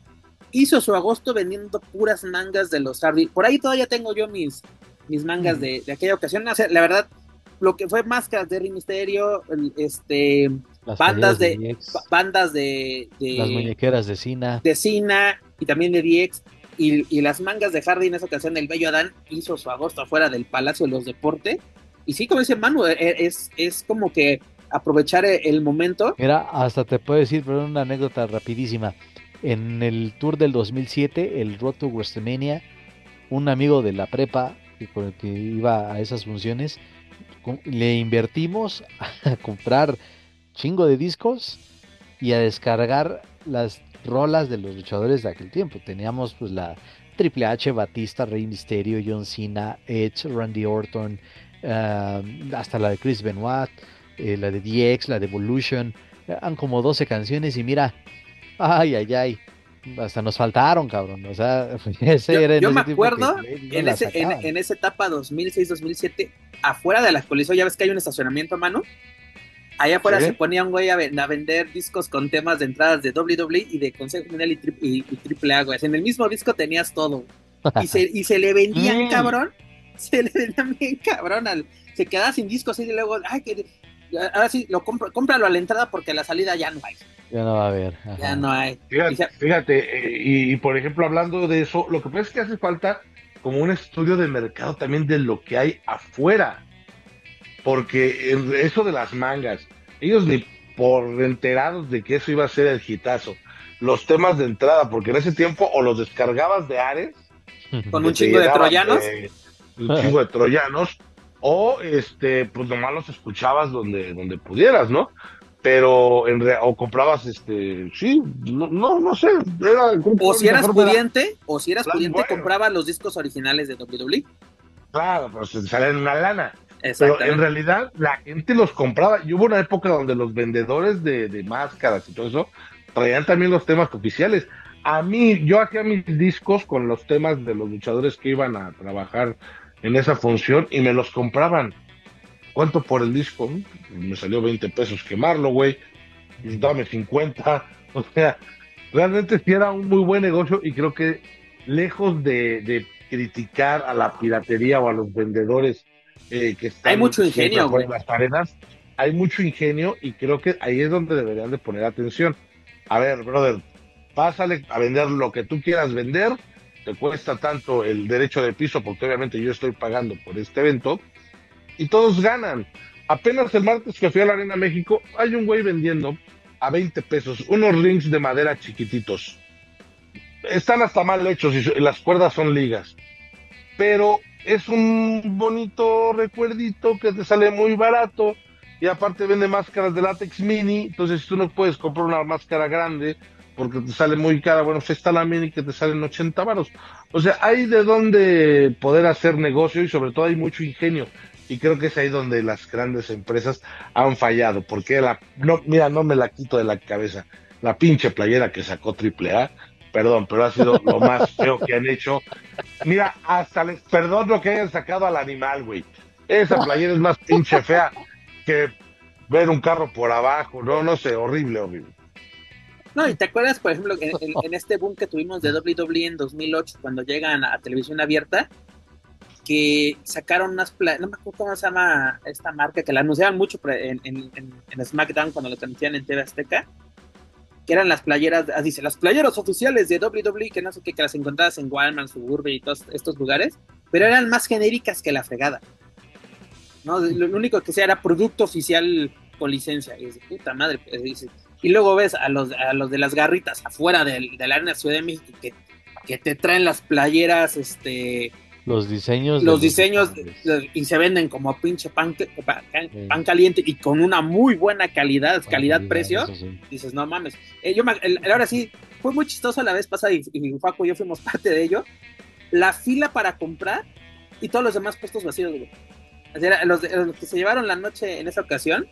hizo su agosto vendiendo puras mangas de los Hardy. Por ahí todavía tengo yo mis, mis mangas de, de, aquella ocasión. la verdad, lo que fue máscaras de Rey Misterio, este, bandas de, bandas de, las muñequeras de Cina, de Cina y también de DX. Y, y, las mangas de Hardy en esa ocasión, el Bello Adán hizo su agosto afuera del Palacio de los Deportes. Y sí, como dice Manu, e, e, es, es como que aprovechar el momento. Mira, hasta te puedo decir, pero una anécdota rapidísima. En el tour del 2007, el Road to WrestleMania, un amigo de la prepa con el que iba a esas funciones, le invertimos a comprar chingo de discos y a descargar las rolas de los luchadores de aquel tiempo. Teníamos pues la Triple H, Batista, Rey Mysterio, John Cena, Edge, Randy Orton, ah, hasta la de Chris Benoit, eh, la de DX, la de Evolution. Eran como 12 canciones y mira, Ay, ay, ay. Hasta nos faltaron, cabrón. O sea, ese yo, era yo me acuerdo en, ese, en, esa etapa 2006-2007, afuera de la coliseo, ya ves que hay un estacionamiento a mano. Allá afuera se ponía un güey a, vender discos con temas de entradas de WWE y de Consejo Mundial y, Triple A, En el mismo disco tenías todo. Y se, y se le vendían, mm. cabrón. Se le vendían bien, cabrón. Al, se quedaba sin discos y luego, ay, que ahora sí, lo compro, cómpralo a la entrada porque la salida ya no hay. Ya no va a haber. Ya no hay. Fíjate, eh, y, por ejemplo, hablando de eso, lo que pasa es que hace falta como un estudio de mercado también de lo que hay afuera. Porque eso de las mangas, ellos ni por enterados de que eso iba a ser el hitazo. Los temas de entrada, porque en ese tiempo o los descargabas de Ares Con un chingo de troyanos. un chingo de troyanos. O este, pues nomás los escuchabas donde, donde pudieras, ¿no? Pero en o comprabas este, sí, no, no, sé. o si eras pudiente, o si eras pudiente, comprabas los discos originales de WWE. Claro, pues salen una lana. Pero en realidad la gente los compraba. Y hubo una época donde los vendedores de, de máscaras y todo eso traían también los temas oficiales. A mí, yo hacía mis discos con los temas de los luchadores que iban a trabajar en esa función y me los compraban. ¿Cuánto por el disco? Me salió 20 pesos quemarlo, güey. Dame 50. O sea, realmente sí era un muy buen negocio y creo que lejos de, criticar a la piratería o a los vendedores eh, que están hay mucho ingenio en las arenas, hay mucho ingenio y creo que ahí es donde deberían de poner atención. A ver, brother, pásale a vender lo que tú quieras vender, te cuesta tanto el derecho de piso, porque obviamente yo estoy pagando por este evento, y todos ganan. Apenas el martes que fui a la Arena México, hay un güey vendiendo a 20 pesos unos rings de madera chiquititos. Están hasta mal hechos y las cuerdas son ligas. Pero es un bonito recuerdito que te sale muy barato y aparte vende máscaras de látex mini, entonces tú no puedes comprar una máscara grande porque te sale muy cara, bueno, pues está la mini que te salen 80 varos. O sea, hay de dónde poder hacer negocio y sobre todo hay mucho ingenio. Y creo que es ahí donde las grandes empresas han fallado, porque la, no, mira, no me la quito de la cabeza. La pinche playera que sacó AAA, perdón, pero ha sido lo más feo que han hecho. Mira, hasta les perdono que hayan sacado al animal, güey. Esa playera es más pinche fea que ver un carro por abajo, no, no sé, horrible, horrible. No, y te acuerdas, por ejemplo, en, este boom que tuvimos de WWE en 2008, cuando llegan a televisión abierta, que sacaron unas, no me acuerdo cómo se llama esta marca, que la anunciaban mucho en, en, SmackDown cuando lo transmitían en TV Azteca, que eran las playeras, ah, dice, las playeras oficiales de WWE, que no sé qué, que las encontrabas en Walmart, Suburbia y todos estos lugares, pero eran más genéricas que la fregada. ¿no? Lo único que sea era producto oficial con licencia. Y dice, puta madre, pues, Y luego ves a los, a los de las garritas afuera del, de la Arena Ciudad de México que, que te traen las playeras, este... Los diseños. Los diseños y se venden como pinche pan, pan, caliente y con una muy buena calidad, calidad-precio. Dices, no mames. Eh, yo ahora sí, fue muy chistoso la vez pasada y, y y yo fuimos parte de ello. La fila para comprar y todos los demás puestos vacíos, los, que se llevaron la noche en esa ocasión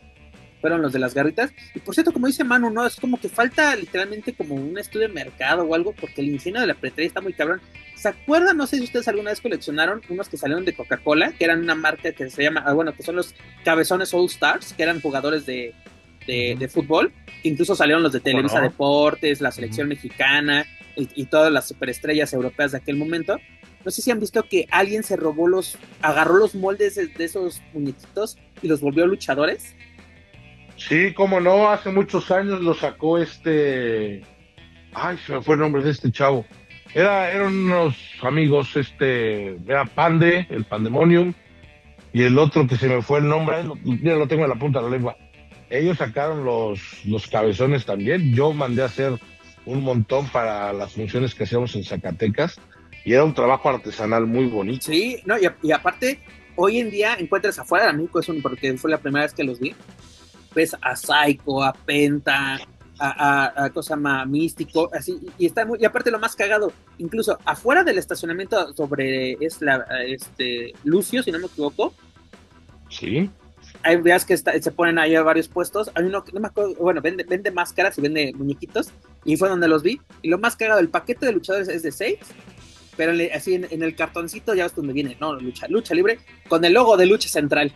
fueron los de las garritas. Y por cierto, como dice Manu, no, es como que falta literalmente como un estudio de mercado o algo, porque el ingenio de la pretería está muy cabrón. ¿Se acuerdan? No sé si ustedes alguna vez coleccionaron unos que salieron de Coca-Cola, que eran una marca que se llama, ah, bueno, que son los cabezones All Stars, que eran jugadores de, de, fútbol. Incluso salieron los de Televisa Deportes, la selección mexicana y, y, todas las superestrellas europeas de aquel momento. No sé si han visto que alguien se robó los, agarró los moldes de, esos muñequitos y los volvió luchadores. Sí, como no, hace muchos años lo sacó este. Ay, se me fue el nombre de este chavo. Era, eran unos amigos, este, era Pande, el Pandemonium, y el otro que se me fue el nombre, mira, lo tengo en la punta de la lengua. Ellos sacaron los, los cabezones también. Yo mandé a hacer un montón para las funciones que hacíamos en Zacatecas y era un trabajo artesanal muy bonito. Sí, no, y, aparte, hoy en día encuentras afuera de México, porque fue la primera vez que los vi, ves a Psycho, a Penta, a, a, cosa más místico, así, y está muy, y aparte lo más cagado, incluso afuera del estacionamiento sobre es la, este, Lucio, si no me equivoco. Sí. Hay días que se ponen ahí a varios puestos. Hay uno que no me acuerdo, bueno, vende, vende máscaras y vende muñequitos. Y fue donde los vi. Y lo más cagado, el paquete de luchadores es de 6 pero así en, el cartoncito ya ves donde viene, no, lucha, lucha libre, con el logo de lucha central.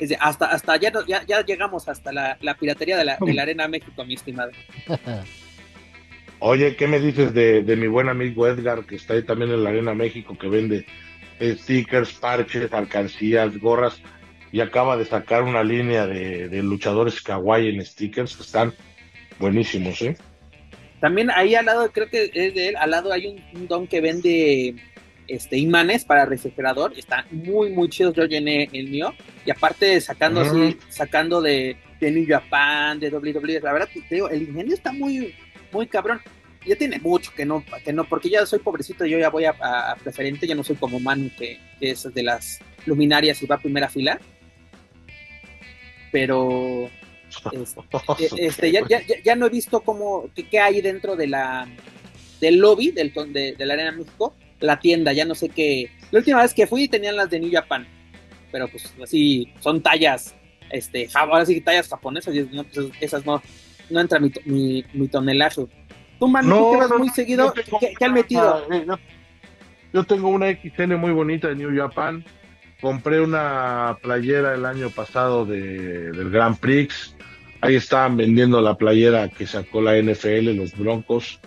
Es hasta, hasta ya, ya, llegamos hasta la, piratería de la, Arena México, mi estimado. Oye, ¿qué me dices de, mi buen amigo Edgar, que está ahí también en la Arena México, que vende stickers, parches, alcancías, gorras, y acaba de sacar una línea de, de luchadores kawaii en stickers que están buenísimos, ¿eh? También ahí al lado, creo que es de él, al lado hay un, don que vende este imanes para refrigerador. Está muy, muy chido. Yo llené el mío. Y aparte sacando así, sacando de, de New Japan, de WWE. La verdad, te digo, el ingenio está muy, muy cabrón. ya tiene mucho que no, que no, porque ya soy pobrecito, yo ya voy a, preferente, ya no soy como Manu que, es de las luminarias y va a primera fila. Pero este, este ya, ya, ya, no he visto cómo, qué, hay dentro de la del lobby del, de, de la Arena México, la tienda, ya no sé qué. La última vez que fui tenían las de New Japan, pero pues así son tallas, este, ahora sí tallas japonesas, y pues, esas no, no entra mi, mi, mi tonelaje. Tú, man, no, vas muy seguido, ¿qué, han metido? Eh, yo, tengo una XN muy bonita de New Japan. Compré una playera el año pasado de, del Grand Prix. Ahí estaban vendiendo la playera que sacó la NFL, los Broncos.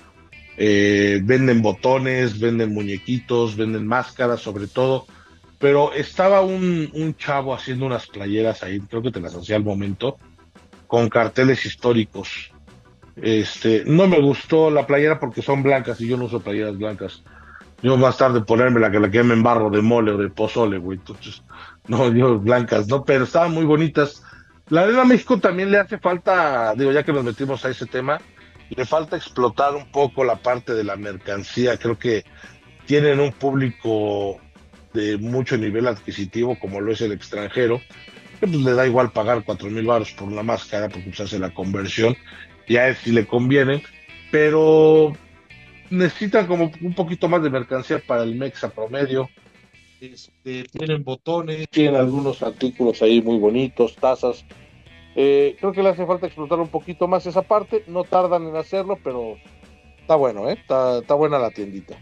Eh, venden botones, venden muñequitos, venden máscaras, sobre todo. Pero estaba un, chavo haciendo unas playeras ahí, creo que te las hacía al momento, con carteles históricos. Este, no me gustó la playera porque son blancas y yo no uso playeras blancas. Yo más tarde ponerme la que la que me embarro de mole o de pozole, güey. Entonces, no, yo blancas, no, pero estaban muy bonitas. La Arena México también le hace falta, digo, ya que nos metimos a ese tema, le falta explotar un poco la parte de la mercancía. Creo que tienen un público de mucho nivel adquisitivo, como lo es el extranjero, que pues le da igual pagar cuatro mil baros por una máscara porque se hace la conversión ya es si le conviene, pero necesitan como un poquito más de mercancía para el Mexa promedio. Este, tienen botones, tienen algunos artículos ahí muy bonitos, tazas. Eh, creo que le hace falta explotar un poquito más esa parte. No tardan en hacerlo, pero está bueno, ¿eh? está, buena la tiendita.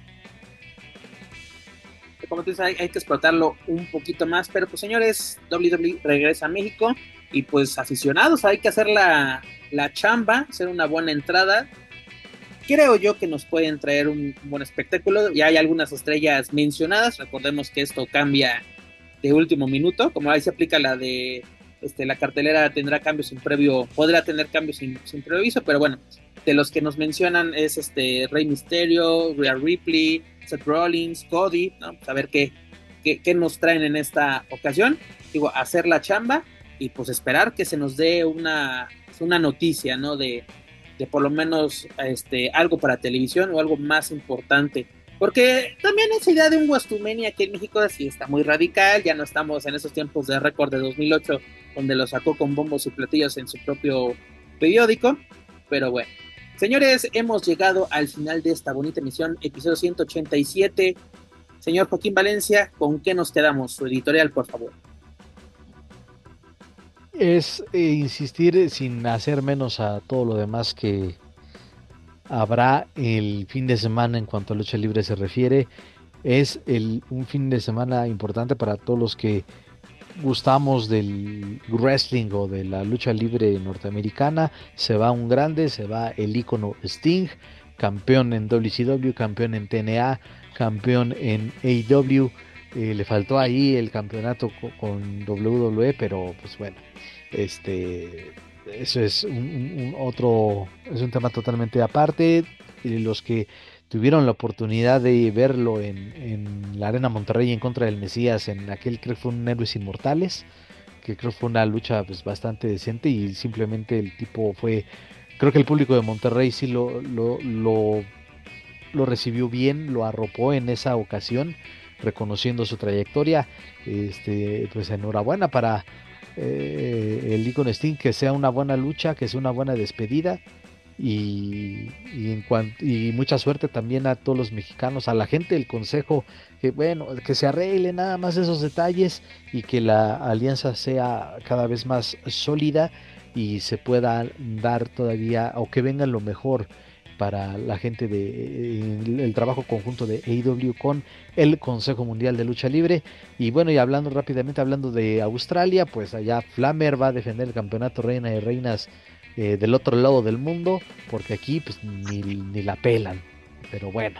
Como tú dices, hay, hay, que explotarlo un poquito más. Pero pues señores, WWE regresa a México y pues aficionados, hay que hacer la, la chamba, hacer una buena entrada. Creo yo que nos pueden traer un, buen espectáculo. Ya hay algunas estrellas mencionadas. Recordemos que esto cambia de último minuto. Como ahí se aplica la de este, la cartelera tendrá cambios sin previo, podrá tener cambios sin, sin previso, pero bueno, de los que nos mencionan es este Rey Mysterio, Rhea Ripley, Seth Rollins, Cody, ¿no? Pues a ver qué, qué, qué, nos traen en esta ocasión. Digo, hacer la chamba y pues esperar que se nos dé una, una noticia, ¿no? De, de por lo menos este, algo para televisión o algo más importante. Porque también esa idea de un Westumania aquí en México sí está muy radical, ya no estamos en esos tiempos de récord de 2008 donde lo sacó con bombos y platillos en su propio periódico, pero bueno. Señores, hemos llegado al final de esta bonita emisión, episodio 187. Señor Joaquín Valencia, ¿con qué nos quedamos? Su editorial, por favor es eh, insistir sin hacer menos a todo lo demás que habrá el fin de semana en cuanto a lucha libre se refiere. Es el, un fin de semana importante para todos los que gustamos del wrestling o de la lucha libre norteamericana. Se va un grande, se va el icono Sting, campeón en WCW, campeón en TNA, campeón en AEW. Eh, le faltó ahí el campeonato con WWE, pero pues bueno, este, eso es un, otro, es un tema totalmente aparte. Los que tuvieron la oportunidad de verlo en, la Arena Monterrey en contra del Mesías, en aquel creo que fue un Héroes Inmortales, que creo que fue una lucha pues, bastante decente y simplemente el tipo fue, creo que el público de Monterrey sí lo, lo, lo, lo recibió bien, lo arropó en esa ocasión, reconociendo su trayectoria. Este, pues enhorabuena para eh, el Icon Steam que sea una buena lucha, que sea una buena despedida. Y, en y mucha suerte también a todos los mexicanos, a la gente del consejo, que bueno, que se arregle nada más esos detalles y que la alianza sea cada vez más sólida y se pueda dar todavía o que venga lo mejor para la gente de el, trabajo conjunto de AEW con el Consejo Mundial de Lucha Libre. Y bueno, y hablando rápidamente, hablando de Australia, pues allá Flamer va a defender el campeonato Reina de Reinas eh, del otro lado del mundo, porque aquí pues ni, ni la pelan. Pero bueno,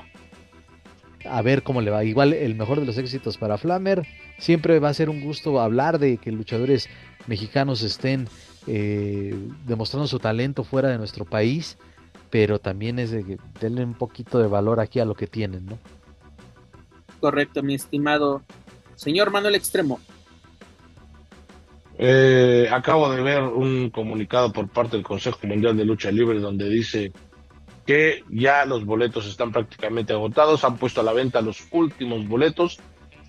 a ver cómo le va. Igual el mejor de los éxitos para Flamer. Siempre va a ser un gusto hablar de que luchadores mexicanos estén eh, demostrando su talento fuera de nuestro país pero también es de que denle un poquito de valor aquí a lo que tienen, ¿no? Correcto, mi estimado señor Manuel Extremo. Eh, acabo de ver un comunicado por parte del Consejo Mundial de Lucha Libre donde dice que ya los boletos están prácticamente agotados, han puesto a la venta los últimos boletos,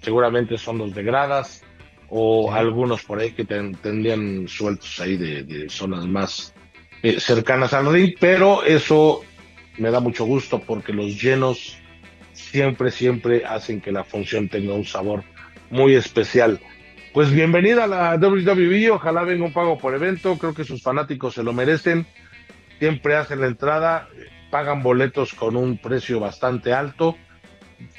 seguramente son los de gradas o algunos por ahí que tendrían sueltos ahí de, zonas más eh, cercanas al ring, pero eso me da mucho gusto porque los llenos siempre, siempre hacen que la función tenga un sabor muy especial. Pues bienvenida a la WWE, ojalá venga un pago por evento, creo que sus fanáticos se lo merecen, siempre hacen la entrada, pagan boletos con un precio bastante alto.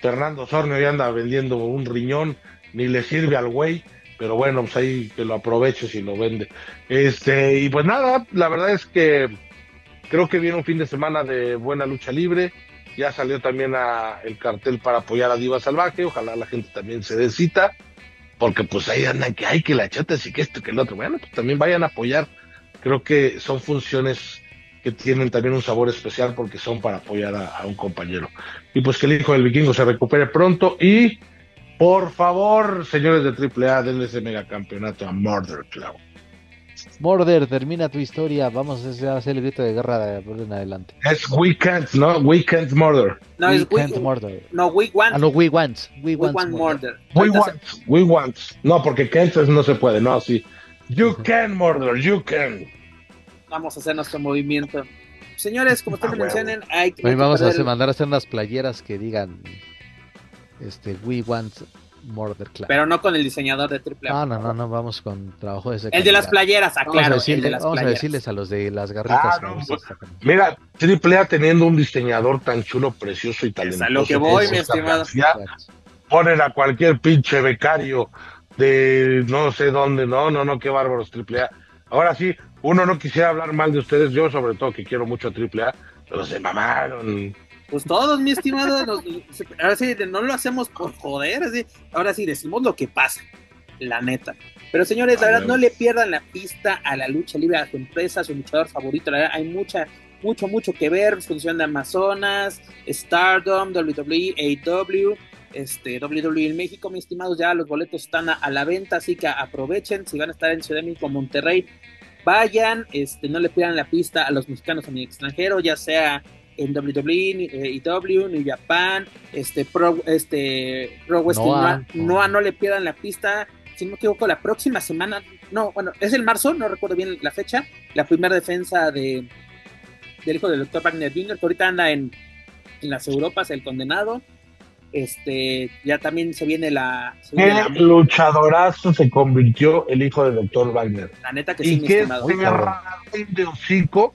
Fernando Sornio ya anda vendiendo un riñón, ni le sirve al güey, pero bueno, pues ahí que lo aproveche si lo vende. Este, y pues nada, la verdad es que creo que viene un fin de semana de buena lucha libre. Ya salió también el cartel para apoyar a Diva Salvaje, ojalá la gente también se dé cita, porque pues ahí andan que hay que la chata, y que esto, que el otro. Bueno, pues también vayan a apoyar. Creo que son funciones que tienen también un sabor especial porque son para apoyar a, un compañero. Y pues que el hijo del vikingo se recupere pronto y por favor, señores de AAA, denle ese megacampeonato a Murder Club. Murder, termina tu historia. Vamos a hacer el grito de guerra de por en adelante. Es We Can't, ¿no? We Can't Murder. No, es We Can't Murder. No, We Want. Ah, no, We Want. We, want, murder. We Want. We Want. No, porque Can't no se puede, no, sí. You can murder, you can vamos a hacer nuestro movimiento. Señores, como ustedes ah, mencionan, hay que. vamos a mandar a hacer unas playeras que digan este We Want Murder Club. Pero no con el diseñador de Triple A. No, no, no, vamos con trabajo de ese. El de las playeras, aclaro. Vamos, a, decirles a los de las garritas. Ah, pues, mira, Triple A teniendo un diseñador tan chulo, precioso y talentoso. Es a lo que voy, mi estimado. Ponen a cualquier pinche becario de no sé dónde, no, no, no, qué bárbaros Triple A. Ahora sí, uno no quisiera hablar mal de ustedes, yo sobre todo que quiero mucho a AAA, pero se mamaron. Pues todos, mi estimado, ahora sí, no lo hacemos por joder, así, ahora sí decimos lo que pasa, la neta. Pero señores, la verdad, no le pierdan la pista a la lucha libre, a su empresa, a su luchador favorito, la verdad, hay mucha, mucho, mucho que ver, función de Amazonas, Stardom, WWE, AEW, este, WWE en México, mis estimados, ya los boletos están a, a, la venta, así que aprovechen, si van a estar en Ciudad de México, Monterrey, vayan, este, no le pidan la pista a los mexicanos en el extranjero, ya sea en WWE, EW, New Japan, este, Pro, este, Pro Wrestling Noah, no le pidan la pista, si no me equivoco, la próxima semana, no, bueno, es el marzo, no recuerdo bien la fecha, la primera defensa de del hijo del doctor Wagner Jr., que ahorita anda en, en las Europas, el condenado, este, ya también se viene la. ¿Qué luchadorazo se convirtió el hijo del doctor Wagner? La neta que y sí, qué de hocico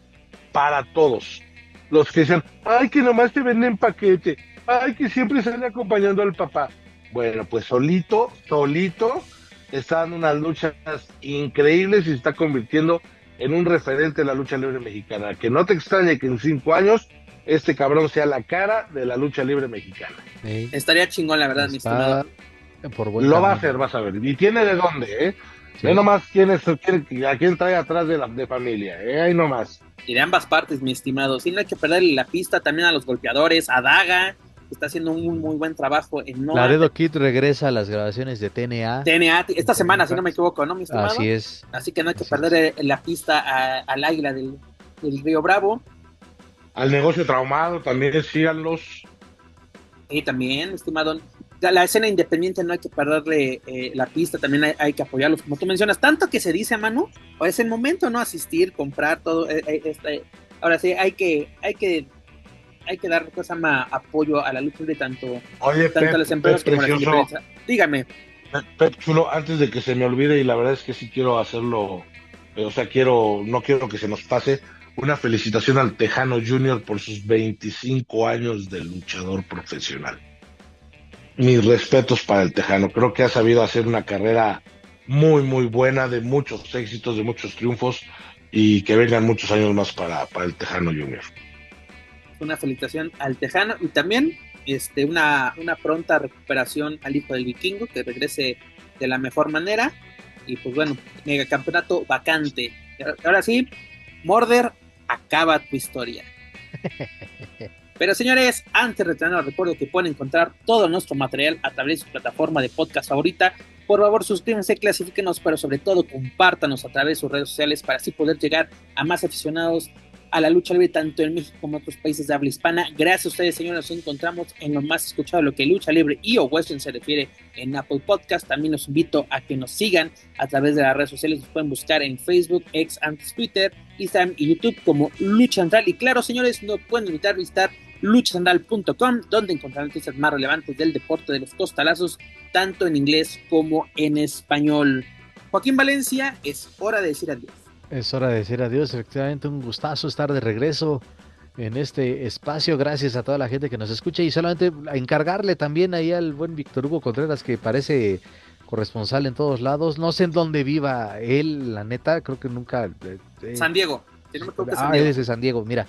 para todos. Los que dicen, ay, que nomás te venden paquete, ay, que siempre sale acompañando al papá. Bueno, pues solito, solito, está dando unas luchas increíbles y se está convirtiendo en un referente de la lucha libre mexicana. Que no te extrañe que en cinco años este cabrón sea la cara de la lucha libre mexicana. Estaría chingón, la verdad, mi estimado. Lo va a hacer, vas a ver. Y tiene de dónde, ¿eh? Ve nomás quién es, quién, a quién trae atrás de la de familia, ¿eh? Ahí nomás. Y de ambas partes, mi estimado. Sí, no hay que perderle la pista también a los golpeadores, a Daga, que está haciendo un muy buen trabajo en Noah. Laredo Kid regresa a las grabaciones de TNA. TNA, esta semana, si no me equivoco, ¿no, mi estimado? Así es. Así que no hay que perder la pista al águila del, del Río Bravo al negocio traumado, también síganlos. Y también, estimado, la escena independiente no hay que perderle eh, la pista, también hay, que apoyarlos, como tú mencionas, tanto que se dice, Manu, o es el momento, ¿no? Asistir, comprar todo, eh, eh, este, ahora sí, hay que, hay que, hay que dar cosa más apoyo a la lucha de tanto, tanto a las empresas como a la empresas. Dígame. Pep Chulo, antes de que se me olvide, y la verdad es que sí quiero hacerlo, o sea, quiero, no quiero que se nos pase, una felicitación al Tejano Junior por sus 25 años de luchador profesional. Mis respetos para el Tejano. Creo que ha sabido hacer una carrera muy, muy buena, de muchos éxitos, de muchos triunfos y que vengan muchos años más para, para el Tejano Junior. Una felicitación al Tejano y también este, una, una pronta recuperación al hijo del vikingo, que regrese de la mejor manera. Y pues bueno, mega campeonato vacante. Ahora sí, Morder acaba tu historia. Pero señores, antes de terminar, recuerdo que pueden encontrar todo nuestro material a través de su plataforma de podcast favorita. Por favor, suscríbanse, clasifíquenos, pero sobre todo compártanos a través de sus redes sociales para así poder llegar a más aficionados a la lucha libre tanto en México como en otros países de habla hispana. Gracias a ustedes, señores, nos encontramos en lo más escuchado, lo que lucha libre y o western se refiere en Apple Podcast. También los invito a que nos sigan a través de las redes sociales. Nos pueden buscar en Facebook, X, antes Twitter, Instagram y YouTube como Lucha Central. Y claro, señores, no pueden evitar visitar luchacentral.com, donde encontrarán noticias más relevantes del deporte de los costalazos, tanto en inglés como en español. Joaquín Valencia, es hora de decir adiós. Es hora de decir adiós, efectivamente un gustazo estar de regreso en este espacio, gracias a toda la gente que nos escucha y solamente encargarle también ahí al buen Víctor Hugo Contreras que parece corresponsal en todos lados, no sé en dónde viva él, la neta, creo que nunca... Eh, eh, San Diego. ah, es de San Diego, mira.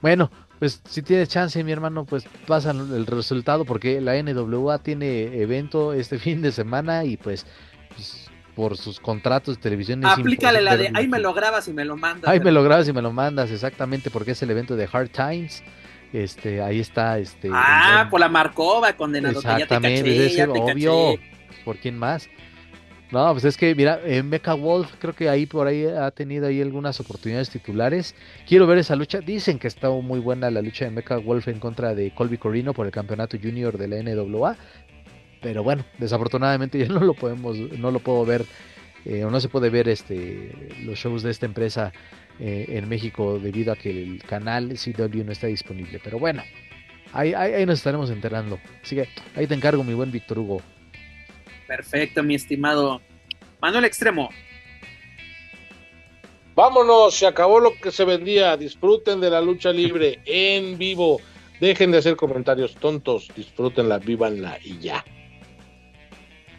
Bueno, pues si tienes chance, mi hermano, pues pasa el resultado porque la NWA tiene evento este fin de semana y pues, pues por sus contratos de televisión. Aplícale la de ahí me lo grabas y me lo mandas. Ahí me lo grabas y me lo mandas, exactamente, porque es el evento de Hard Times. Este, ahí está, este. Ah, por la Marcova, condenado. Exactamente, ya te obvio. ¿Por quién más? No, pues es que, mira, Mecha Wolf creo que ahí por ahí ha tenido ahí algunas oportunidades titulares. Quiero ver esa lucha. Dicen que está muy buena la lucha de Mecha Wolf en contra de Colby Corino por el campeonato junior de la NWA. Pero bueno, desafortunadamente ya no lo podemos, no lo puedo ver, eh, o no se puede ver este los shows de esta empresa eh, en México debido a que el canal CW no está disponible. Pero bueno, ahí, ahí, nos estaremos enterando. Así que ahí te encargo, mi buen Víctor Hugo. Perfecto, mi estimado Manuel Extremo. Vámonos, se acabó lo que se vendía. Disfruten de la lucha libre en vivo. Dejen de hacer comentarios tontos, disfrútenla, vívanla y ya.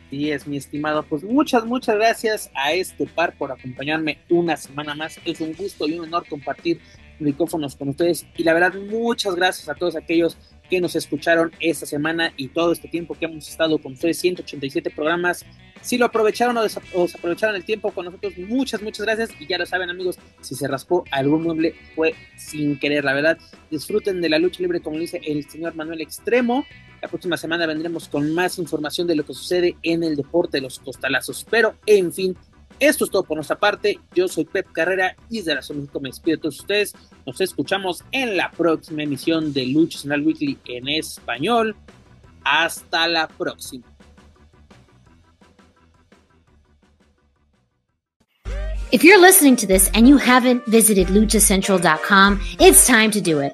Así es, mi estimado. Pues muchas, muchas gracias a este par por acompañarme una semana más. Es un gusto y un honor compartir micrófonos con ustedes. Y la verdad, muchas gracias a todos aquellos que nos escucharon esta semana y todo este tiempo que hemos estado con ustedes, 187 programas. Si lo aprovecharon o, desaprovecharon el tiempo con nosotros, muchas, muchas gracias. Y ya lo saben, amigos, si se raspó algún mueble fue sin querer, la verdad. Disfruten de la lucha libre, como dice el señor Manuel Extremo. La próxima semana vendremos con más información de lo que sucede en el deporte de los costalazos. Pero, en fin, esto es todo por nuestra parte. Yo soy Pep Carrera y desde la México me despido de todos ustedes. Nos escuchamos en la próxima emisión de Lucha Nacional Weekly en español. Hasta la próxima. If you're listening to this and you haven't visited luchacentral.com, it's time to do it.